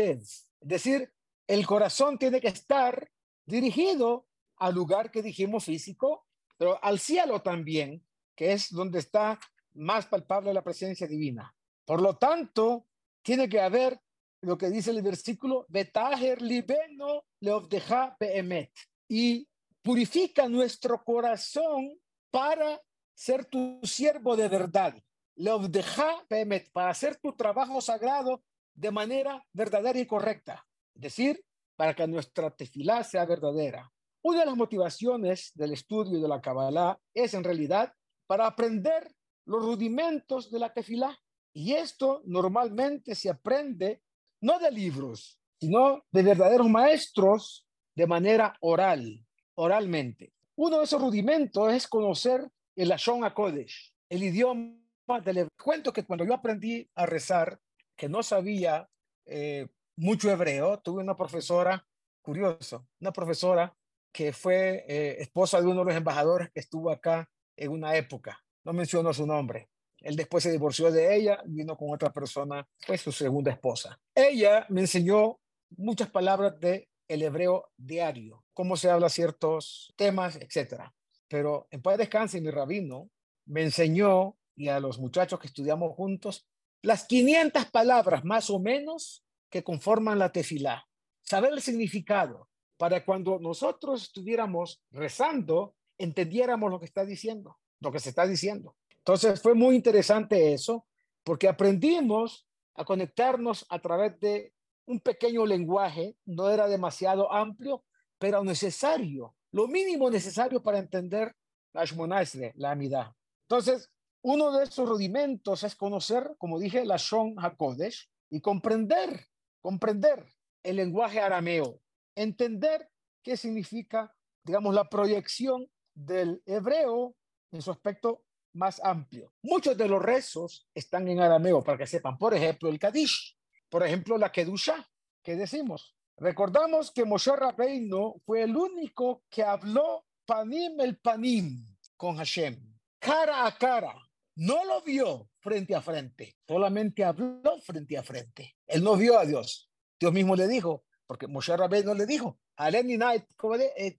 es decir, el corazón tiene que estar dirigido al lugar que dijimos físico, pero al cielo también, que es donde está más palpable la presencia divina. Por lo tanto, tiene que haber lo que dice el versículo, Betaher libeno leovdeja beemet, y purifica nuestro corazón para ser tu siervo de verdad. Leovdeja beemet, para hacer tu trabajo sagrado de manera verdadera y correcta. Es decir, para que nuestra tefilá sea verdadera. Una de las motivaciones del estudio de la Kabbalah es en realidad para aprender los rudimentos de la tefilá. Y esto normalmente se aprende no de libros, sino de verdaderos maestros de manera oral, oralmente. Uno de esos rudimentos es conocer el Lashon HaKodesh, el idioma del cuento que cuando yo aprendí a rezar, que no sabía eh, mucho hebreo, tuve una profesora, curioso, una profesora que fue eh, esposa de uno de los embajadores que estuvo acá en una época. No menciono su nombre. Él después se divorció de ella, vino con otra persona, pues su segunda esposa. Ella me enseñó muchas palabras de el hebreo diario, cómo se habla ciertos temas, etcétera. Pero en paz descanse, mi rabino me enseñó y a los muchachos que estudiamos juntos las 500 palabras más o menos que conforman la tefilá. Saber el significado para cuando nosotros estuviéramos rezando, entendiéramos lo que está diciendo, lo que se está diciendo. Entonces fue muy interesante eso, porque aprendimos a conectarnos a través de un pequeño lenguaje, no era demasiado amplio, pero necesario, lo mínimo necesario para entender la Shmonasre, la amidad. Entonces, uno de esos rudimentos es conocer, como dije, la Shon HaKodesh y comprender, comprender el lenguaje arameo, entender qué significa, digamos, la proyección del hebreo en su aspecto más amplio. Muchos de los rezos están en arameo, para que sepan. Por ejemplo, el Kadish. Por ejemplo, la Kedusha, que decimos. Recordamos que Moshe Rabbeinu fue el único que habló panim el panim con Hashem, cara a cara. No lo vio frente a frente, solamente habló frente a frente. Él no vio a Dios. Dios mismo le dijo, porque Moshe Rabbeinu le dijo, Aleni Night,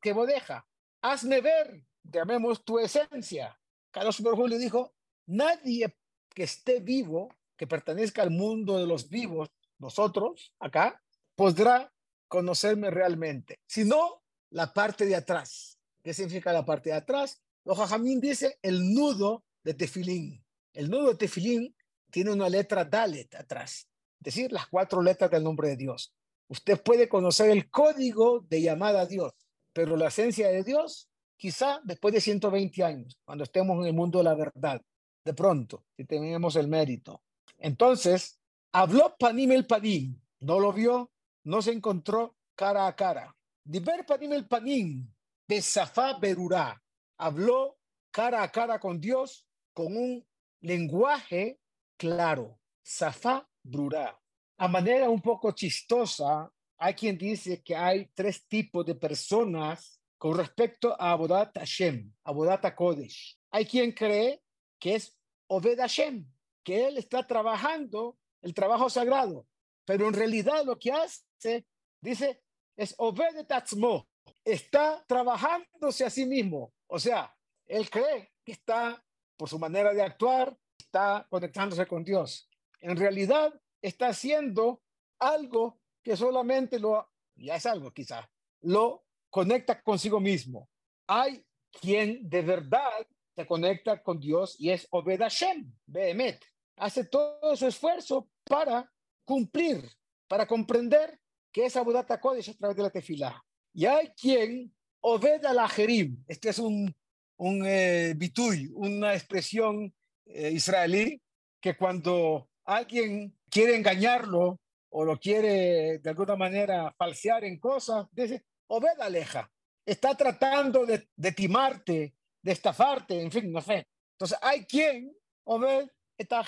que bodeja, hazme ver, llamemos tu esencia. Carlos Borges le dijo, nadie que esté vivo, que pertenezca al mundo de los vivos, nosotros acá, podrá conocerme realmente, sino la parte de atrás. ¿Qué significa la parte de atrás? Los Jajamín dice el nudo de tefilín. El nudo de tefilín tiene una letra Dalet atrás. es decir, las cuatro letras del nombre de Dios. Usted puede conocer el código de llamada a Dios, pero la esencia de Dios, quizá después de 120 años, cuando estemos en el mundo de la verdad, de pronto, si tenemos el mérito. Entonces, habló Panim el Panim, no lo vio, no se encontró cara a cara. Diber Panim el Panim, Besafá Berurá, habló cara a cara con Dios con un lenguaje claro, Safá Brurá. A manera un poco chistosa, hay quien dice que hay tres tipos de personas con respecto a Abodat Hashem, Abodat Kodesh. Hay quien cree que es Obed Hashem, que él está trabajando el trabajo sagrado, pero en realidad lo que hace, dice, es Obed Tatzmo, está trabajándose a sí mismo. O sea, él cree que está, por su manera de actuar, está conectándose con Dios. En realidad, está haciendo algo que solamente lo, ya es algo quizá, lo conecta consigo mismo. Hay quien de verdad se conecta con Dios y es Obed Hashem, Behemet. Hace todo su esfuerzo para cumplir, para comprender que es Abudata Kodesh a través de la tefilá. Y hay quien Obed al Ajerim. Este es un, un eh, bituy, una expresión eh, israelí que cuando alguien quiere engañarlo o lo quiere de alguna manera falsear en cosas, dice, Obed aleja. Está tratando de, timarte, de estafarte, en fin, no sé. Entonces hay quien, Obed, está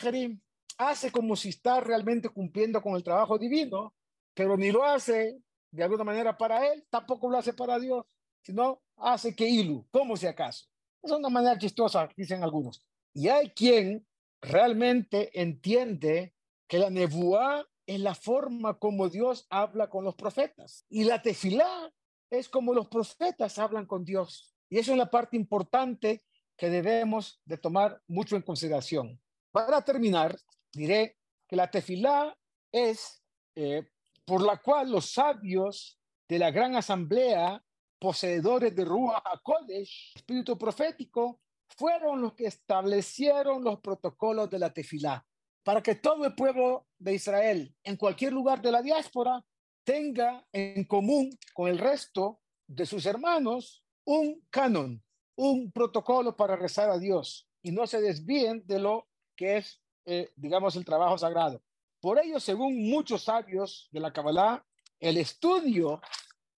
hace como si está realmente cumpliendo con el trabajo divino, pero ni lo hace de alguna manera para él, tampoco lo hace para Dios, sino hace que ilu, como si acaso. Es una manera chistosa, dicen algunos. Y hay quien realmente entiende que la nebuá es la forma como Dios habla con los profetas. Y la tefilá es como los profetas hablan con Dios. Y eso es la parte importante que debemos de tomar mucho en consideración. Para terminar, diré que la tefilá es eh, por la cual los sabios de la gran asamblea, poseedores de Ruach HaKodesh, espíritu profético, fueron los que establecieron los protocolos de la tefilá, para que todo el pueblo de Israel, en cualquier lugar de la diáspora, tenga en común con el resto de sus hermanos un canon, un protocolo para rezar a Dios y no se desvíen de lo que es, eh, digamos, el trabajo sagrado. Por ello, según muchos sabios de la Kabbalah, el estudio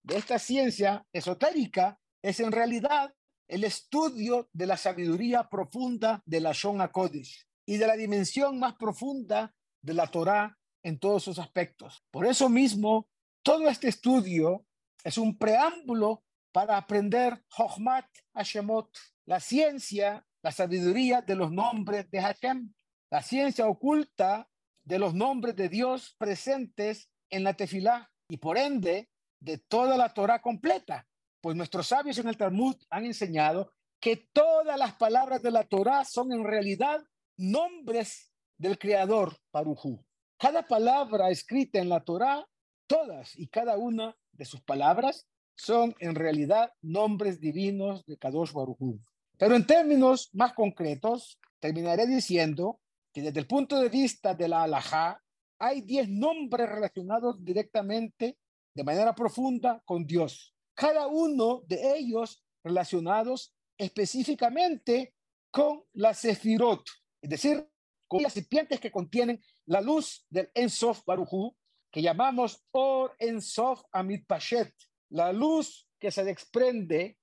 de esta ciencia esotérica es en realidad el estudio de la sabiduría profunda de la Shon Kodesh y de la dimensión más profunda de la Torah en todos sus aspectos. Por eso mismo, todo este estudio es un preámbulo para aprender Chochmat Hashemot, la ciencia, la sabiduría de los nombres de Hashem, la ciencia oculta de los nombres de Dios presentes en la tefilá y por ende de toda la Torah completa. Pues nuestros sabios en el Talmud han enseñado que todas las palabras de la Torah son en realidad nombres del Creador, Parujú. Cada palabra escrita en la Torah, todas y cada una de sus palabras son en realidad nombres divinos de Kadosh Barujú. Pero en términos más concretos, terminaré diciendo que desde el punto de vista de la halajá, hay 10 nombres relacionados directamente, de manera profunda, con Dios. Cada uno de ellos relacionados específicamente con la Sefirot, es decir, con las serpientes que contienen la luz del Ensof Barujú, que llamamos Or Ensof Amit Pashet, la luz que se desprende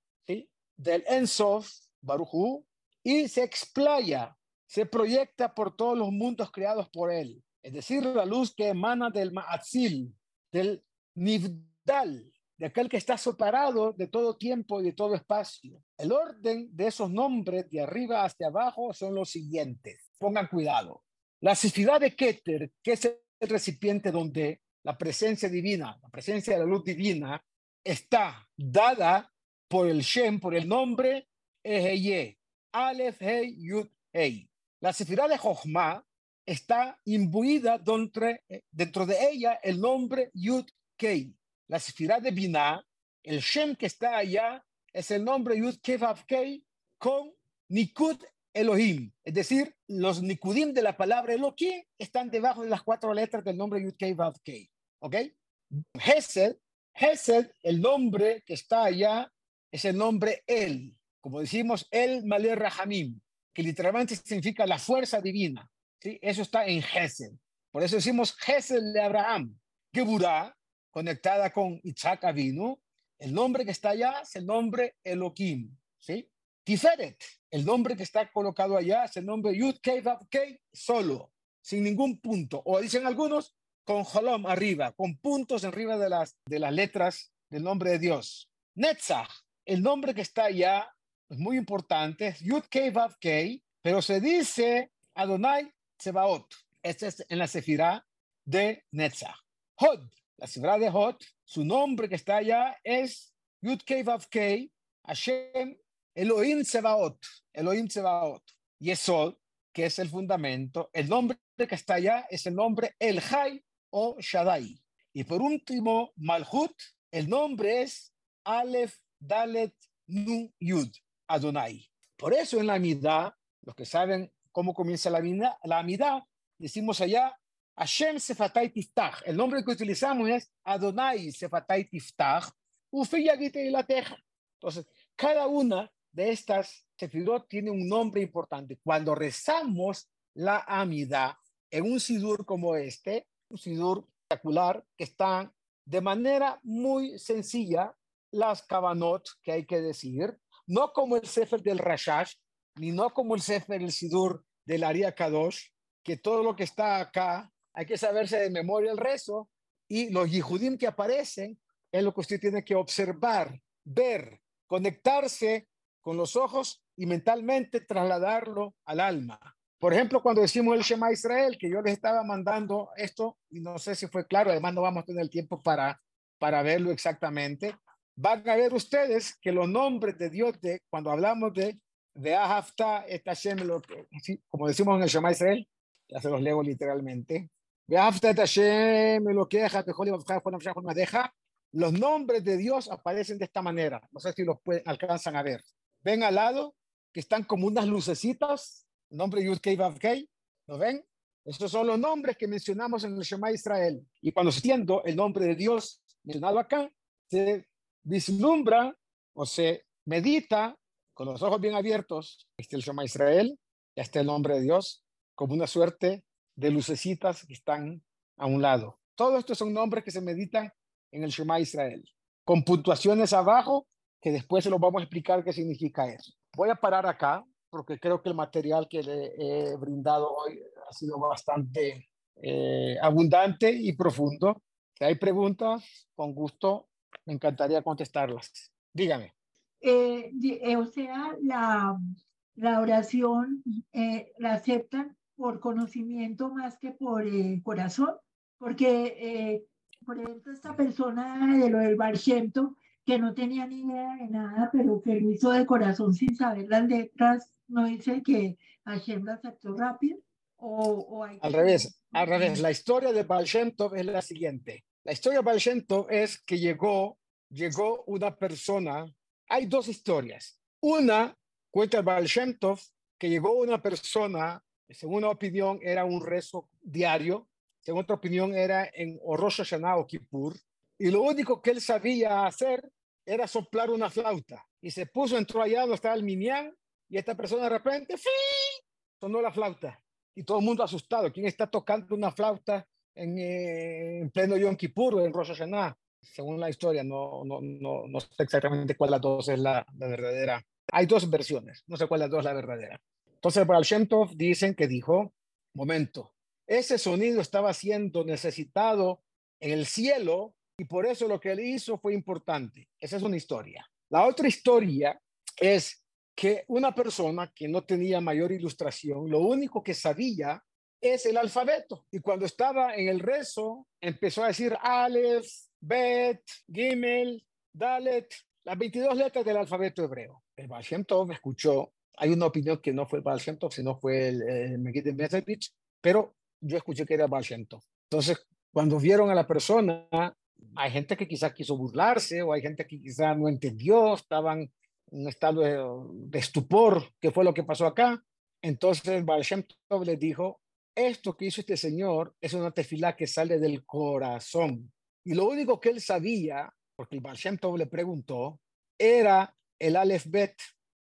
del Ensof Barujú y se explaya se proyecta por todos los mundos creados por él. Es decir, la luz que emana del Ma'atzil, del Nivdal, de aquel que está separado de todo tiempo y de todo espacio. El orden de esos nombres de arriba hacia abajo son los siguientes. Pongan cuidado. La ciudad de Keter, que es el recipiente donde la presencia divina, la presencia de la luz divina, está dada por el Shem, por el nombre Eheye, Aleph, Hey, Yud, Hey. La sefirá de Jochma está imbuida eh, dentro, de ella el nombre Yud Kei. La sefirá de Binah, el Shem que está allá, es el nombre Yud Kevav Kei con Nikud Elohim. Es decir, los Nikudim de la palabra Elohim están debajo de las cuatro letras del nombre Yud Kei Vav Kei. ¿Ok? Hesed, Hesed, el nombre que está allá, es el nombre El. Como decimos, El Maler Rahamim, que literalmente significa la fuerza divina. ¿sí? Eso está en Hesed. Por eso decimos Hesed de Abraham. Geburah, conectada con Isaac Avinu, el nombre que está allá es el nombre Elohim. ¿sí? Tiferet, el nombre que está colocado allá es el nombre Yud Kei Vav Kei solo, sin ningún punto. O dicen algunos, con Holom arriba, con puntos arriba de las, de las letras del nombre de Dios. Netzach, el nombre que está allá es muy importante, es Yud Kei Vav Kei, pero se dice Adonai Tsebaot. Este es en la sefirá de Netzach. Hod, la sefirá de Hod, su nombre que está allá es Yud Kei Vav Kei, Hashem Elohim Tsebaot, Elohim Tsebaot. Y Esod, que es el fundamento, el nombre que está allá es el nombre El Jai o Shaddai. Y por último, Malhut, el nombre es Aleph Dalet Nu Yud, Adonai. Por eso en la Amidad, los que saben cómo comienza la Amidad, la decimos allá Hashem Sefatai Tiftach. El nombre que utilizamos es Adonai Sefatai Tiftach, y la Teja. Entonces, cada una de estas sefirot tiene un nombre importante. Cuando rezamos la Amida en un sidur como este, un sidur espectacular, que están de manera muy sencilla las kavanot que hay que decir, no como el sefer del Rashash, ni no como el sefer del sidur del Aria Kadosh, que todo lo que está acá hay que saberse de memoria el rezo y los yihudim que aparecen es lo que usted tiene que observar, ver, conectarse con los ojos y mentalmente trasladarlo al alma. Por ejemplo, cuando decimos el Shema Israel, que yo les estaba mandando esto, y no sé si fue claro, además no vamos a tener tiempo para, para verlo exactamente, van a ver ustedes que los nombres de Dios, de, cuando hablamos de, de Ahafta, lo que, como decimos en el Shema Israel, ya se los leo literalmente, lo que los nombres de Dios aparecen de esta manera. No sé si los pueden, alcanzan a ver ven al lado que están como unas lucecitas, nombre Yud Kei Vav Kei, ¿lo ven? Estos son los nombres que mencionamos en el Shema Israel. Y cuando siendo el nombre de Dios mencionado acá, se vislumbra o se medita con los ojos bien abiertos, este el Shema Israel, este el nombre de Dios, como una suerte de lucecitas que están a un lado. Todos estos son nombres que se meditan en el Shema Israel, con puntuaciones abajo que después se lo vamos a explicar qué significa eso. Voy a parar acá porque creo que el material que le he brindado hoy ha sido bastante eh, abundante y profundo. Si hay preguntas, con gusto, me encantaría contestarlas. Dígame. Eh, eh, o sea, la, la oración la aceptan por conocimiento más que por corazón, porque, por ejemplo, esta persona de lo del Bargento, que no tenía ni idea de nada, pero que lo hizo de corazón sin saber las letras, no dice que Hashem la aceptó rápido. O, al revés, al revés. La historia de Baal es la siguiente. La historia de Baal es que llegó, llegó una persona. Hay dos historias. Una cuenta el Baal que llegó una persona, según una opinión era un rezo diario, según otra opinión era en Rosh Hashanah o Kippur, y lo único que él sabía hacer era soplar una flauta. Y se puso, entró allá donde estaba el minián, y esta persona de repente, ¡fi! sonó la flauta. Y todo el mundo asustado. ¿Quién está tocando una flauta en, eh, en pleno Yom Kippur en Rosh Hashanah? Según la historia, no, no, no, no sé exactamente cuál de las dos es la, la, verdadera. Hay dos versiones, no sé cuál de las dos es la verdadera. Entonces, para el Shemtov dicen que dijo, momento, ese sonido estaba siendo necesitado en el cielo y por eso lo que él hizo fue importante. Esa es una historia. La otra historia es que una persona que no tenía mayor ilustración, lo único que sabía es el alfabeto. Y cuando estaba en el rezo, empezó a decir Aleph, Bet, Gimel, Dalet, las 22 letras del alfabeto hebreo. El Baal Shem Tov escuchó, hay una opinión que no fue el Tov, sino fue el, el Megiddo pero yo escuché que era Tov. Entonces, cuando vieron a la persona hay gente que quizás quiso burlarse o hay gente que quizás no entendió, estaban en un estado de, estupor, qué fue lo que pasó acá. Entonces Baal Shem Tov le dijo, esto que hizo este señor es una tefilá que sale del corazón. Y lo único que él sabía, porque el Baal le preguntó, era el Aleph Bet.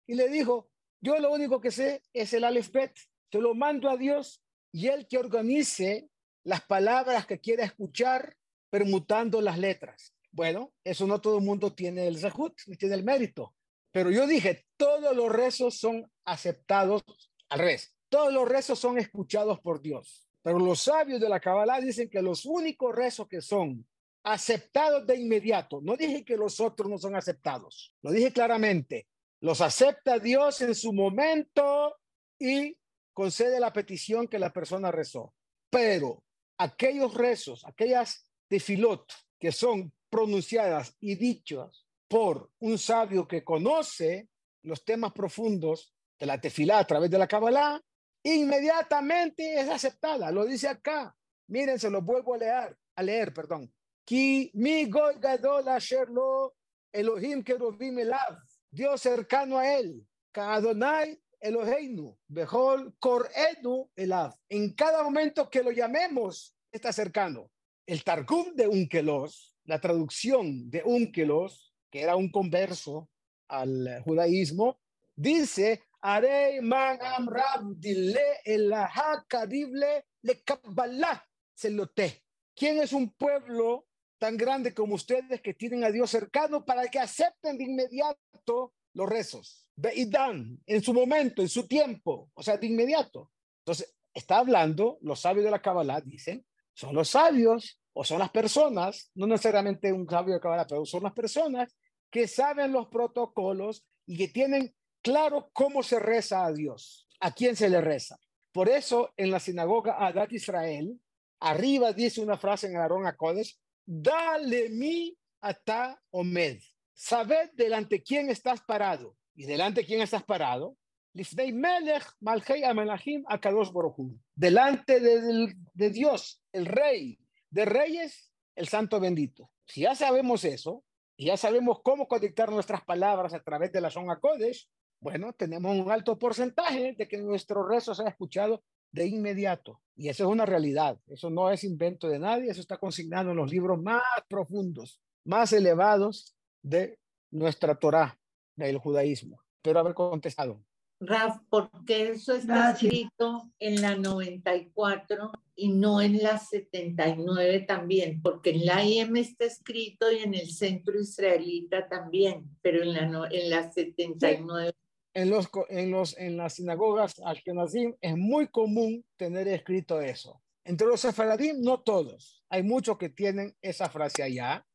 Y le dijo, yo lo único que sé es el Aleph Bet. Te lo mando a Dios y él que organice las palabras que quiera escuchar permutando las letras. Bueno, eso no todo el mundo tiene el zahut, ni tiene el mérito. Pero yo dije, todos los rezos son aceptados al revés. Todos los rezos son escuchados por Dios. Pero los sabios de la Kabbalah dicen que los únicos rezos que son aceptados de inmediato, no dije que los otros no son aceptados, lo dije claramente, los acepta Dios en su momento y concede la petición que la persona rezó. Pero aquellos rezos, aquellas tefilot que son pronunciadas y dichas por un sabio que conoce los temas profundos de la tefilá a través de la Kabbalah, inmediatamente es aceptada. Lo dice acá. Miren, se lo vuelvo a leer, a leer, perdón. Ki mi Elohim. Dios cercano a él. Kadonai Eloheinu. Behol korenu elav. En cada momento que lo llamemos, está cercano. El Targum de Unkelos, la traducción de Unkelos, que era un converso al judaísmo, dice Arei man amrab dile carible le kabbalah selote. ¿Quién es un pueblo tan grande como ustedes que tienen a Dios cercano para que acepten de inmediato los rezos? Y dan en su momento, en su tiempo, o sea, de inmediato. Entonces, está hablando, los sabios de la Kabbalah dicen, son los sabios o son las personas, no necesariamente un sabio de Kabbalah, pero son las personas que saben los protocolos y que tienen claro cómo se reza a Dios, a quién se le reza. Por eso en la sinagoga Adat Israel, arriba dice una frase en Aarón a Kodesh, dale mi ata omed. Sabed delante quién estás parado. Y delante quién estás parado. Delante de, de Dios, el Rey de Reyes, el Santo Bendito. Si ya sabemos eso, y ya sabemos cómo conectar nuestras palabras a través de la zona Kodesh, bueno, tenemos un alto porcentaje de que nuestro rezo sea escuchado de inmediato. Y eso es una realidad. Eso no es invento de nadie. Eso está consignado en los libros más profundos, más elevados de nuestra Torá, del judaísmo. Espero haber contestado. Raf, ¿por qué eso está escrito en la 94 y no en la 79 también? Porque en la IM está escrito y en el centro israelita también, pero en la, en la 79 en, los, en, los, en las sinagogas ashkenazim es muy común tener escrito eso. Entre los sefaradim, no todos. Hay muchos que tienen esa frase allá.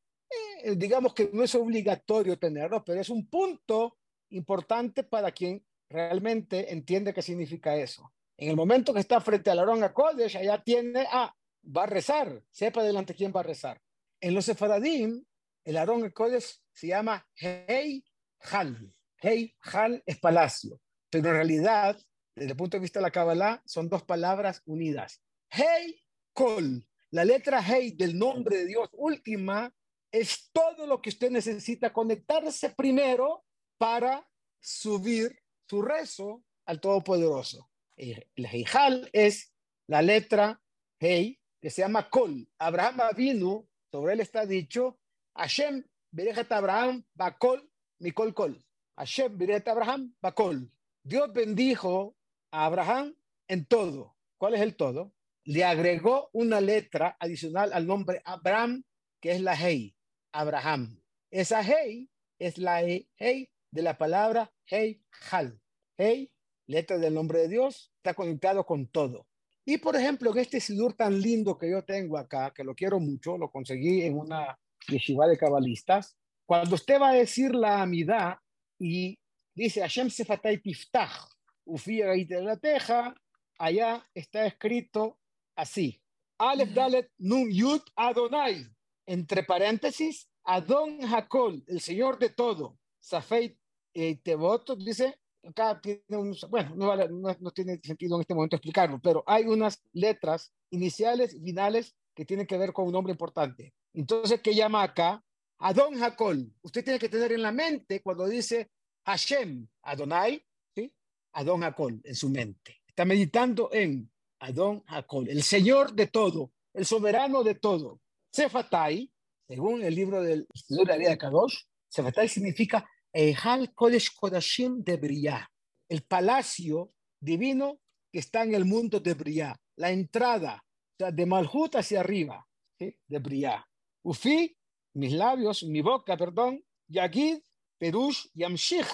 Eh, digamos que no es obligatorio tenerlo, pero es un punto importante para quien realmente entiende qué significa eso. En el momento que está frente al Aarón a Kodesh, allá tiene, ah, va a rezar, sepa delante quién va a rezar. En los sefaradim, el Aarón a Kodesh se llama Hei Hal. Hey, Hal es palacio, pero en realidad, desde el punto de vista de la Kabbalah, son dos palabras unidas. Hey, Kol, la letra Hey del nombre de Dios última, es todo lo que usted necesita conectarse primero para subir su rezo al Todopoderoso. El Hal es la letra Hey, que se llama Kol. Abraham vino, sobre él está dicho, Hashem, Berejat Abraham, Bakol, Mikol Kol. Hashem Biret Abraham Bakol. Dios bendijo a Abraham en todo. ¿Cuál es el todo? Le agregó una letra adicional al nombre Abraham, que es la Hey, Abraham. Esa Hey es la Hey de la palabra Hey Hal. Hey, letra del nombre de Dios, está conectado con todo. Y por ejemplo, en este sidur tan lindo que yo tengo acá, que lo quiero mucho, lo conseguí en una yeshiva de cabalistas, cuando usted va a decir la amidad, y dice Hashem Sefatay Tiftach, Ufía la Teja, allá está escrito así, Aleph Dalet Nun Yud Adonai, entre paréntesis, Adon Hakol, el Señor de todo, Safeit eh, Tebot, dice, acá tiene un, bueno, no, no, no, tiene sentido en este momento explicarlo, pero hay unas letras iniciales y finales que tienen que ver con un nombre importante. Entonces, ¿qué llama acá? Adon Hakol. Usted tiene que tener en la mente cuando dice Hashem, Adonai, ¿sí? Adón Hakol en su mente. Está meditando en Adón Hakol, el Señor de todo, el soberano de todo. Sefatai, según el libro del de la Kadosh, Sefatai significa Ehal Kodesh Kodashim de Briah, el palacio divino que está en el mundo de Briah, la entrada de Malhut hacia arriba, de Briah. Ufi, mis labios, mi boca, perdón, Yagid, Perush, Yamshich,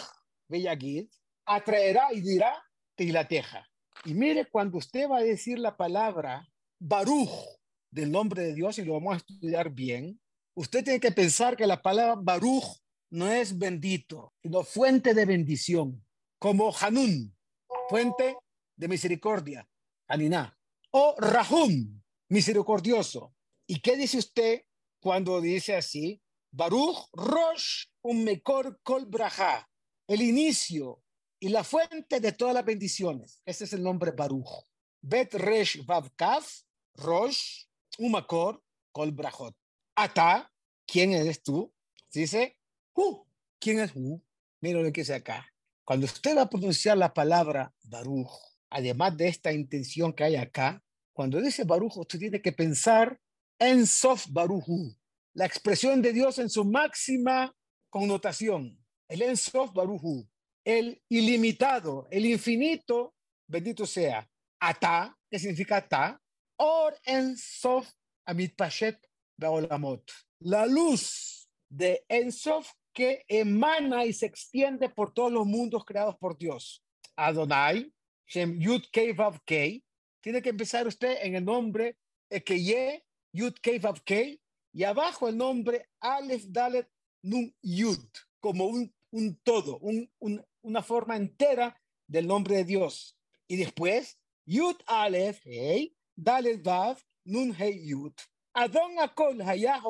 Yagid, atraerá y dirá Tilateja. Y mire, cuando usted va a decir la palabra Baruch del nombre de Dios, y lo vamos a estudiar bien, usted tiene que pensar que la palabra Baruch no es bendito, sino fuente de bendición, como Hanun, fuente de misericordia, Aniná, o Rahum, misericordioso. ¿Y qué dice usted cuando dice así? Baruch Rosh Mekor Kol Braja, el inicio y la fuente de todas las bendiciones. Ese es el nombre Baruch. Bet Resh Vavkaf, Rosh, Umakor, Kol Brajot. Ata, ¿quién eres tú? Dice, uh, ¿quién es tú? Mira lo que dice acá. Cuando usted va a pronunciar la palabra Baruch, además de esta intención que hay acá, cuando dice Baruch, usted tiene que pensar en Sof Baruchu, la expresión de Dios en su máxima connotación, el Ensof Baruchu, el ilimitado, el infinito, bendito sea, Ata, que significa Ata, Or Ensof Amit Pashet Baolamot, la luz de Ensof que emana y se extiende por todos los mundos creados por Dios. Adonai, Shem Yud Kei Vav Kei, tiene que empezar usted en el nombre Ekeye, Yud Kei Vav Kei, y abajo el nombre Aleph Dalet Nun Yud, como un, un todo, un, un, una forma entera del nombre de Dios. Y después, Yud Aleph Hey, Dalet Vav Nun Hey Yud. Adon Akol Hayah.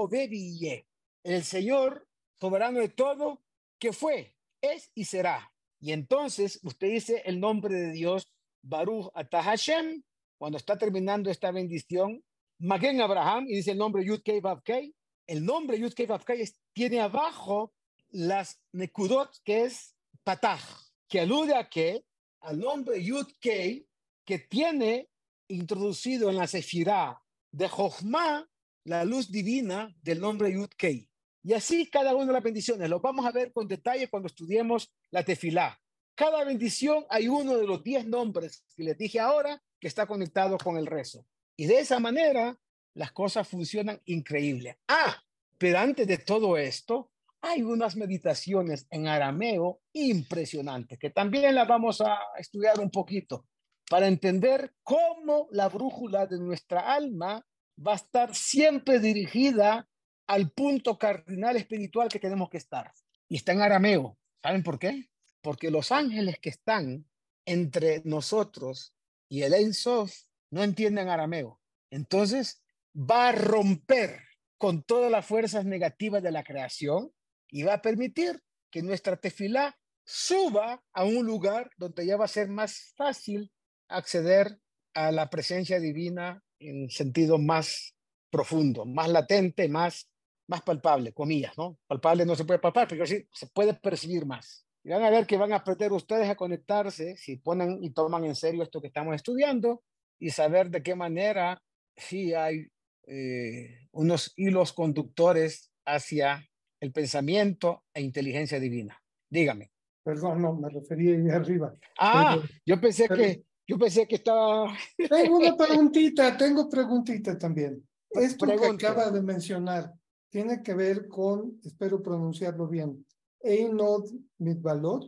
El Señor soberano de todo, que fue, es y será. Y entonces usted dice el nombre de Dios, Baruch Atah Hashem, cuando está terminando esta bendición, Magen Abraham, y dice el nombre Yud Kei Vav Kei, el nombre Yud Kei Vav Kei tiene abajo las Nekudot, que es Patah, que alude a que, al nombre Yud Kei, que tiene introducido en la Sefirah de Jochma la luz divina del nombre Yud Kei. Y así cada una de las bendiciones. Lo vamos a ver con detalle cuando estudiemos la tefilá. Cada bendición hay uno de los diez nombres que les dije ahora que está conectado con el rezo. Y de esa manera las cosas funcionan increíble. Ah, pero antes de todo esto, hay unas meditaciones en arameo impresionantes que también las vamos a estudiar un poquito para entender cómo la brújula de nuestra alma va a estar siempre dirigida al punto cardinal espiritual que tenemos que estar. Y está en arameo. ¿Saben por qué? Porque los ángeles que están entre nosotros y el Ein Sof no entienden arameo. Entonces va a romper con todas las fuerzas negativas de la creación y va a permitir que nuestra tefilá suba a un lugar donde ya va a ser más fácil acceder a la presencia divina en sentido más profundo, más latente, más, más palpable, comillas, ¿no? Palpable no se puede palpar, pero sí se puede percibir más. Y van a ver que van a aprender ustedes a conectarse si ponen y toman en serio esto que estamos estudiando y saber de qué manera sí hay eh, unos hilos conductores hacia el pensamiento e inteligencia divina. Dígame. Perdón, no, me refería ahí arriba. Ah, yo pensé que yo pensé que estaba. Tengo una preguntita, tengo preguntita también. Esto que acaba de mencionar tiene que ver con, espero pronunciarlo bien, Einod Mitbalot.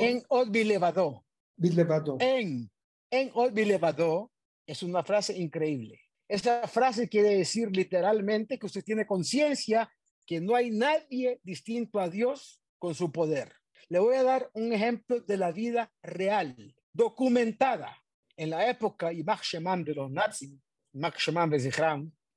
En Od. Bilevado. En, en Od Bilevado es una frase increíble. Esa frase quiere decir literalmente que usted tiene conciencia que no hay nadie distinto a Dios con su poder. Le voy a dar un ejemplo de la vida real, documentada. En la época y Sheman de los nazis, Max Sheman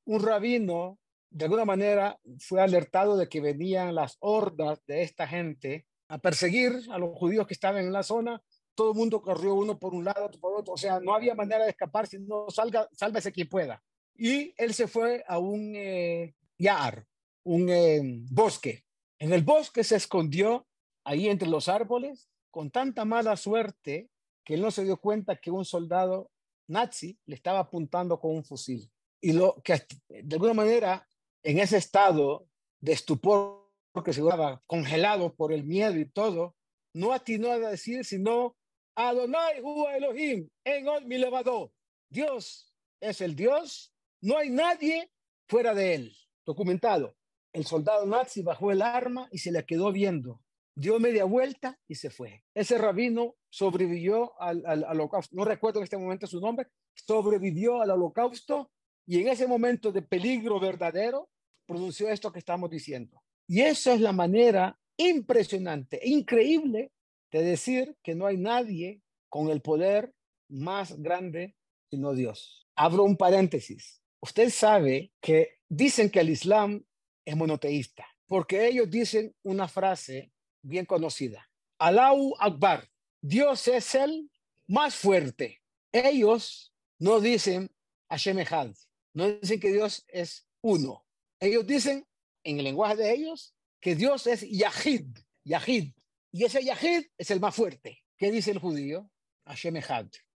un rabino de alguna manera fue alertado de que venían las hordas de esta gente a perseguir a los judíos que estaban en la zona. Todo el mundo corrió uno por un lado, otro por otro. O sea, no había manera de escapar si no salga, sálvese quien pueda. Y él se fue a un eh, yar, un eh, bosque. En el bosque se escondió ahí entre los árboles con tanta mala suerte que él no se dio cuenta que un soldado nazi le estaba apuntando con un fusil. Y lo que de alguna manera, en ese estado de estupor que se estaba congelado por el miedo y todo, no atinó a decir sino Adonai hu Elohim en mi levado. Dios es el Dios, no hay nadie fuera de él. Documentado. El soldado nazi bajó el arma y se le quedó viendo. Dio media vuelta y se fue. Ese rabino sobrevivió al, al, holocausto. No recuerdo en este momento su nombre. Sobrevivió al holocausto y en ese momento de peligro verdadero pronunció esto que estamos diciendo. Y eso es la manera impresionante, increíble de decir que no hay nadie con el poder más grande sino Dios. Abro un paréntesis. Usted sabe que dicen que el Islam es monoteísta, porque ellos dicen una frase bien conocida. Allahu Akbar, Dios es el más fuerte. Ellos no dicen Hashem Echad, no dicen que Dios es uno. Ellos dicen, en el lenguaje de ellos, que Dios es Yahid, Yahid. Y ese Yahid es el más fuerte. ¿Qué dice el judío? Hashem.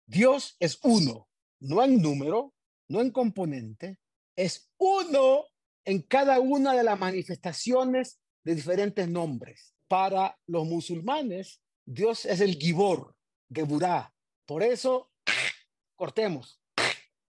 Dios es uno, no en número, no en componente, es uno en cada una de las manifestaciones de diferentes nombres. Para los musulmanes, Dios es el Gibor, Geburá. Por eso, cortemos,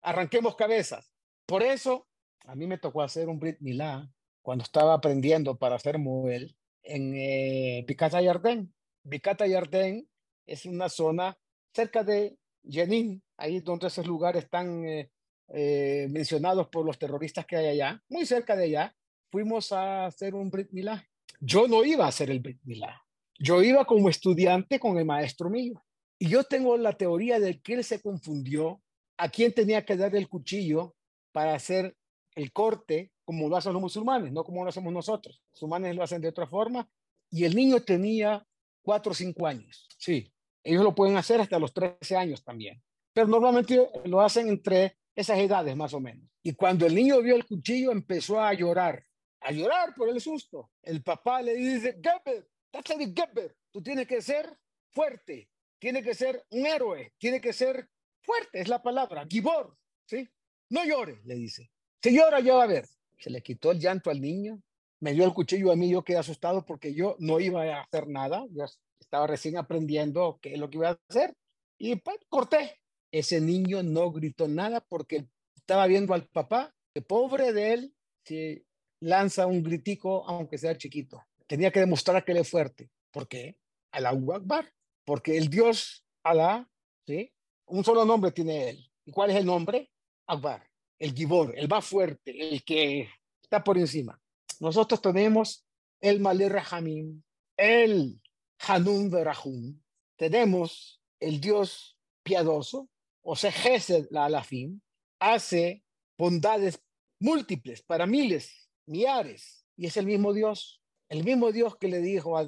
arranquemos cabezas. Por eso, a mí me tocó hacer un Brit Milá cuando estaba aprendiendo para hacer Moel en eh, Picata Yardén. Picata Yardén es una zona cerca de Jenin, ahí donde esos lugares están eh, eh, mencionados por los terroristas que hay allá, muy cerca de allá, fuimos a hacer un Brit Milá. Yo no iba a hacer el Brit Milá. Yo iba como estudiante con el maestro mío. Y yo tengo la teoría de que él se confundió a quién tenía que dar el cuchillo para hacer el corte como lo hacen los musulmanes, no como lo hacemos nosotros. Los musulmanes lo hacen de otra forma. Y el niño tenía cuatro o cinco años. Sí, ellos lo pueden hacer hasta los 13 años también. Pero normalmente lo hacen entre esas edades más o menos. Y cuando el niño vio el cuchillo empezó a llorar, a llorar por el susto. El papá le dice, Geber, Geber, tú tienes que ser fuerte, tienes que ser un héroe, tiene que ser fuerte, es la palabra, Gibor, ¿sí? No llores, le dice. Si llora, ya va a ver. Se le quitó el llanto al niño, me dio el cuchillo a mí, yo quedé asustado porque yo no iba a hacer nada, yo estaba recién aprendiendo qué es lo que iba a hacer y pues corté. Ese niño no gritó nada porque estaba viendo al papá, que pobre de él, si lanza un gritico, aunque sea chiquito. Tenía que demostrar que él es fuerte. ¿Por qué? Allahu Akbar. Porque el Dios Alá, ¿sí? Un solo nombre tiene él. ¿Y cuál es el nombre? Akbar. El Gibor, el más fuerte, el que está por encima. Nosotros tenemos el Maler Rahamim, el Hanun Verahum. Tenemos el Dios piadoso, o sea, Gesed la Alafim, hace bondades múltiples para miles, millares, y es el mismo Dios, el mismo Dios que le dijo a,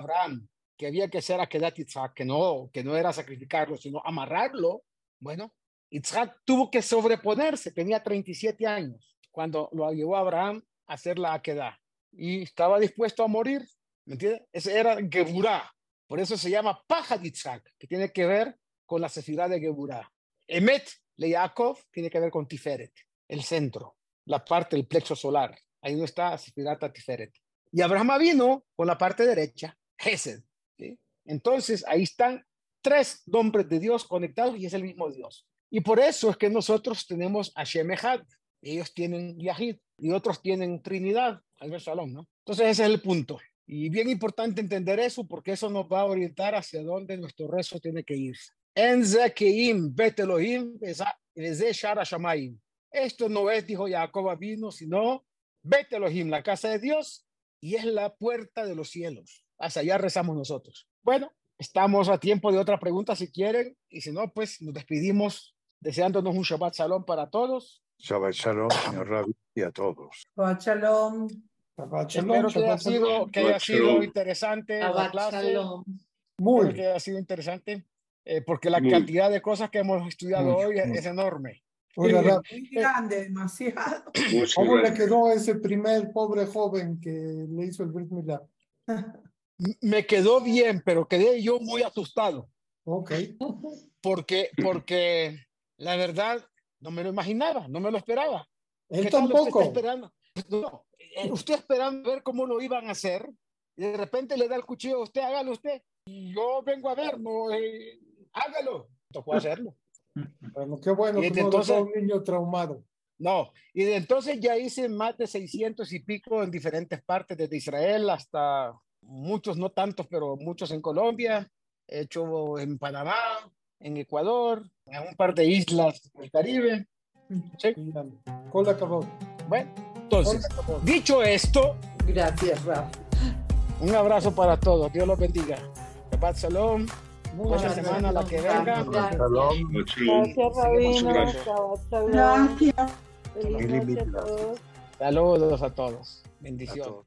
Abraham que había que hacer a Kedat que no, que no era sacrificarlo, sino amarrarlo. Bueno, Yitzhak tuvo que sobreponerse, tenía 37 años cuando lo llevó a Abraham a hacer la Akedah y estaba dispuesto a morir. ¿Me entiendes? Ese era Geburah. Por eso se llama Paja Yitzhak, que tiene que ver con la sefirá de Geburah. Emet le Yaakov tiene que ver con Tiferet, el centro, la parte del plexo solar. Ahí no está Sefirata Tiferet. Y Abraham vino con la parte derecha, Gesed. Entonces, ahí están tres nombres de Dios conectados y es el mismo Dios. Y por eso es que nosotros tenemos a Shemehad. Ellos tienen Yahid y otros tienen Trinidad, al Salón, ¿no? Entonces, ese es el punto. Y bien importante entender eso porque eso nos va a orientar hacia dónde nuestro rezo tiene que ir. Esto no es, dijo Jacob vino, sino Bet Elohim, la casa de Dios, y es la puerta de los cielos. Hacia allá rezamos nosotros. Bueno, estamos a tiempo de otra pregunta si quieren, y si no, pues nos despedimos deseándonos un Shabbat Shalom para todos. Shabbat Shalom, señor Rabbi, y a todos. Shabbat Shalom. Espero que haya sido, que haya sido interesante la clase. Muy. que haya sido interesante. Eh, porque la cantidad de cosas que hemos estudiado hoy es, enorme. Muy grande, demasiado. ¿Cómo le quedó ese primer pobre joven que le hizo el Brit me quedó bien, pero quedé yo muy asustado. Ok. Porque, porque la verdad no me lo imaginaba, no me lo esperaba. Él tampoco. Usted esperando? No, eh, usted esperando ver cómo lo iban a hacer y de repente le da el cuchillo a usted, hágalo usted. Yo vengo a ver, no, eh, hágalo. Tocó hacerlo. Bueno, qué bueno que entonces, un niño traumado. No, y de entonces ya hice más de 600 y pico en diferentes partes, desde Israel hasta muchos, no tantos, pero muchos en Colombia, he hecho en Panamá, en Ecuador, en un par de islas del Caribe. Sí. Cola acabó. Bueno, entonces, dicho esto. Gracias, Rafa. Un abrazo para todos. Dios los bendiga. Shabbat Shalom. Buena semana la que venga. Gracias, Rabino. Gracias. A todos. Saludos a todos. Bendiciones.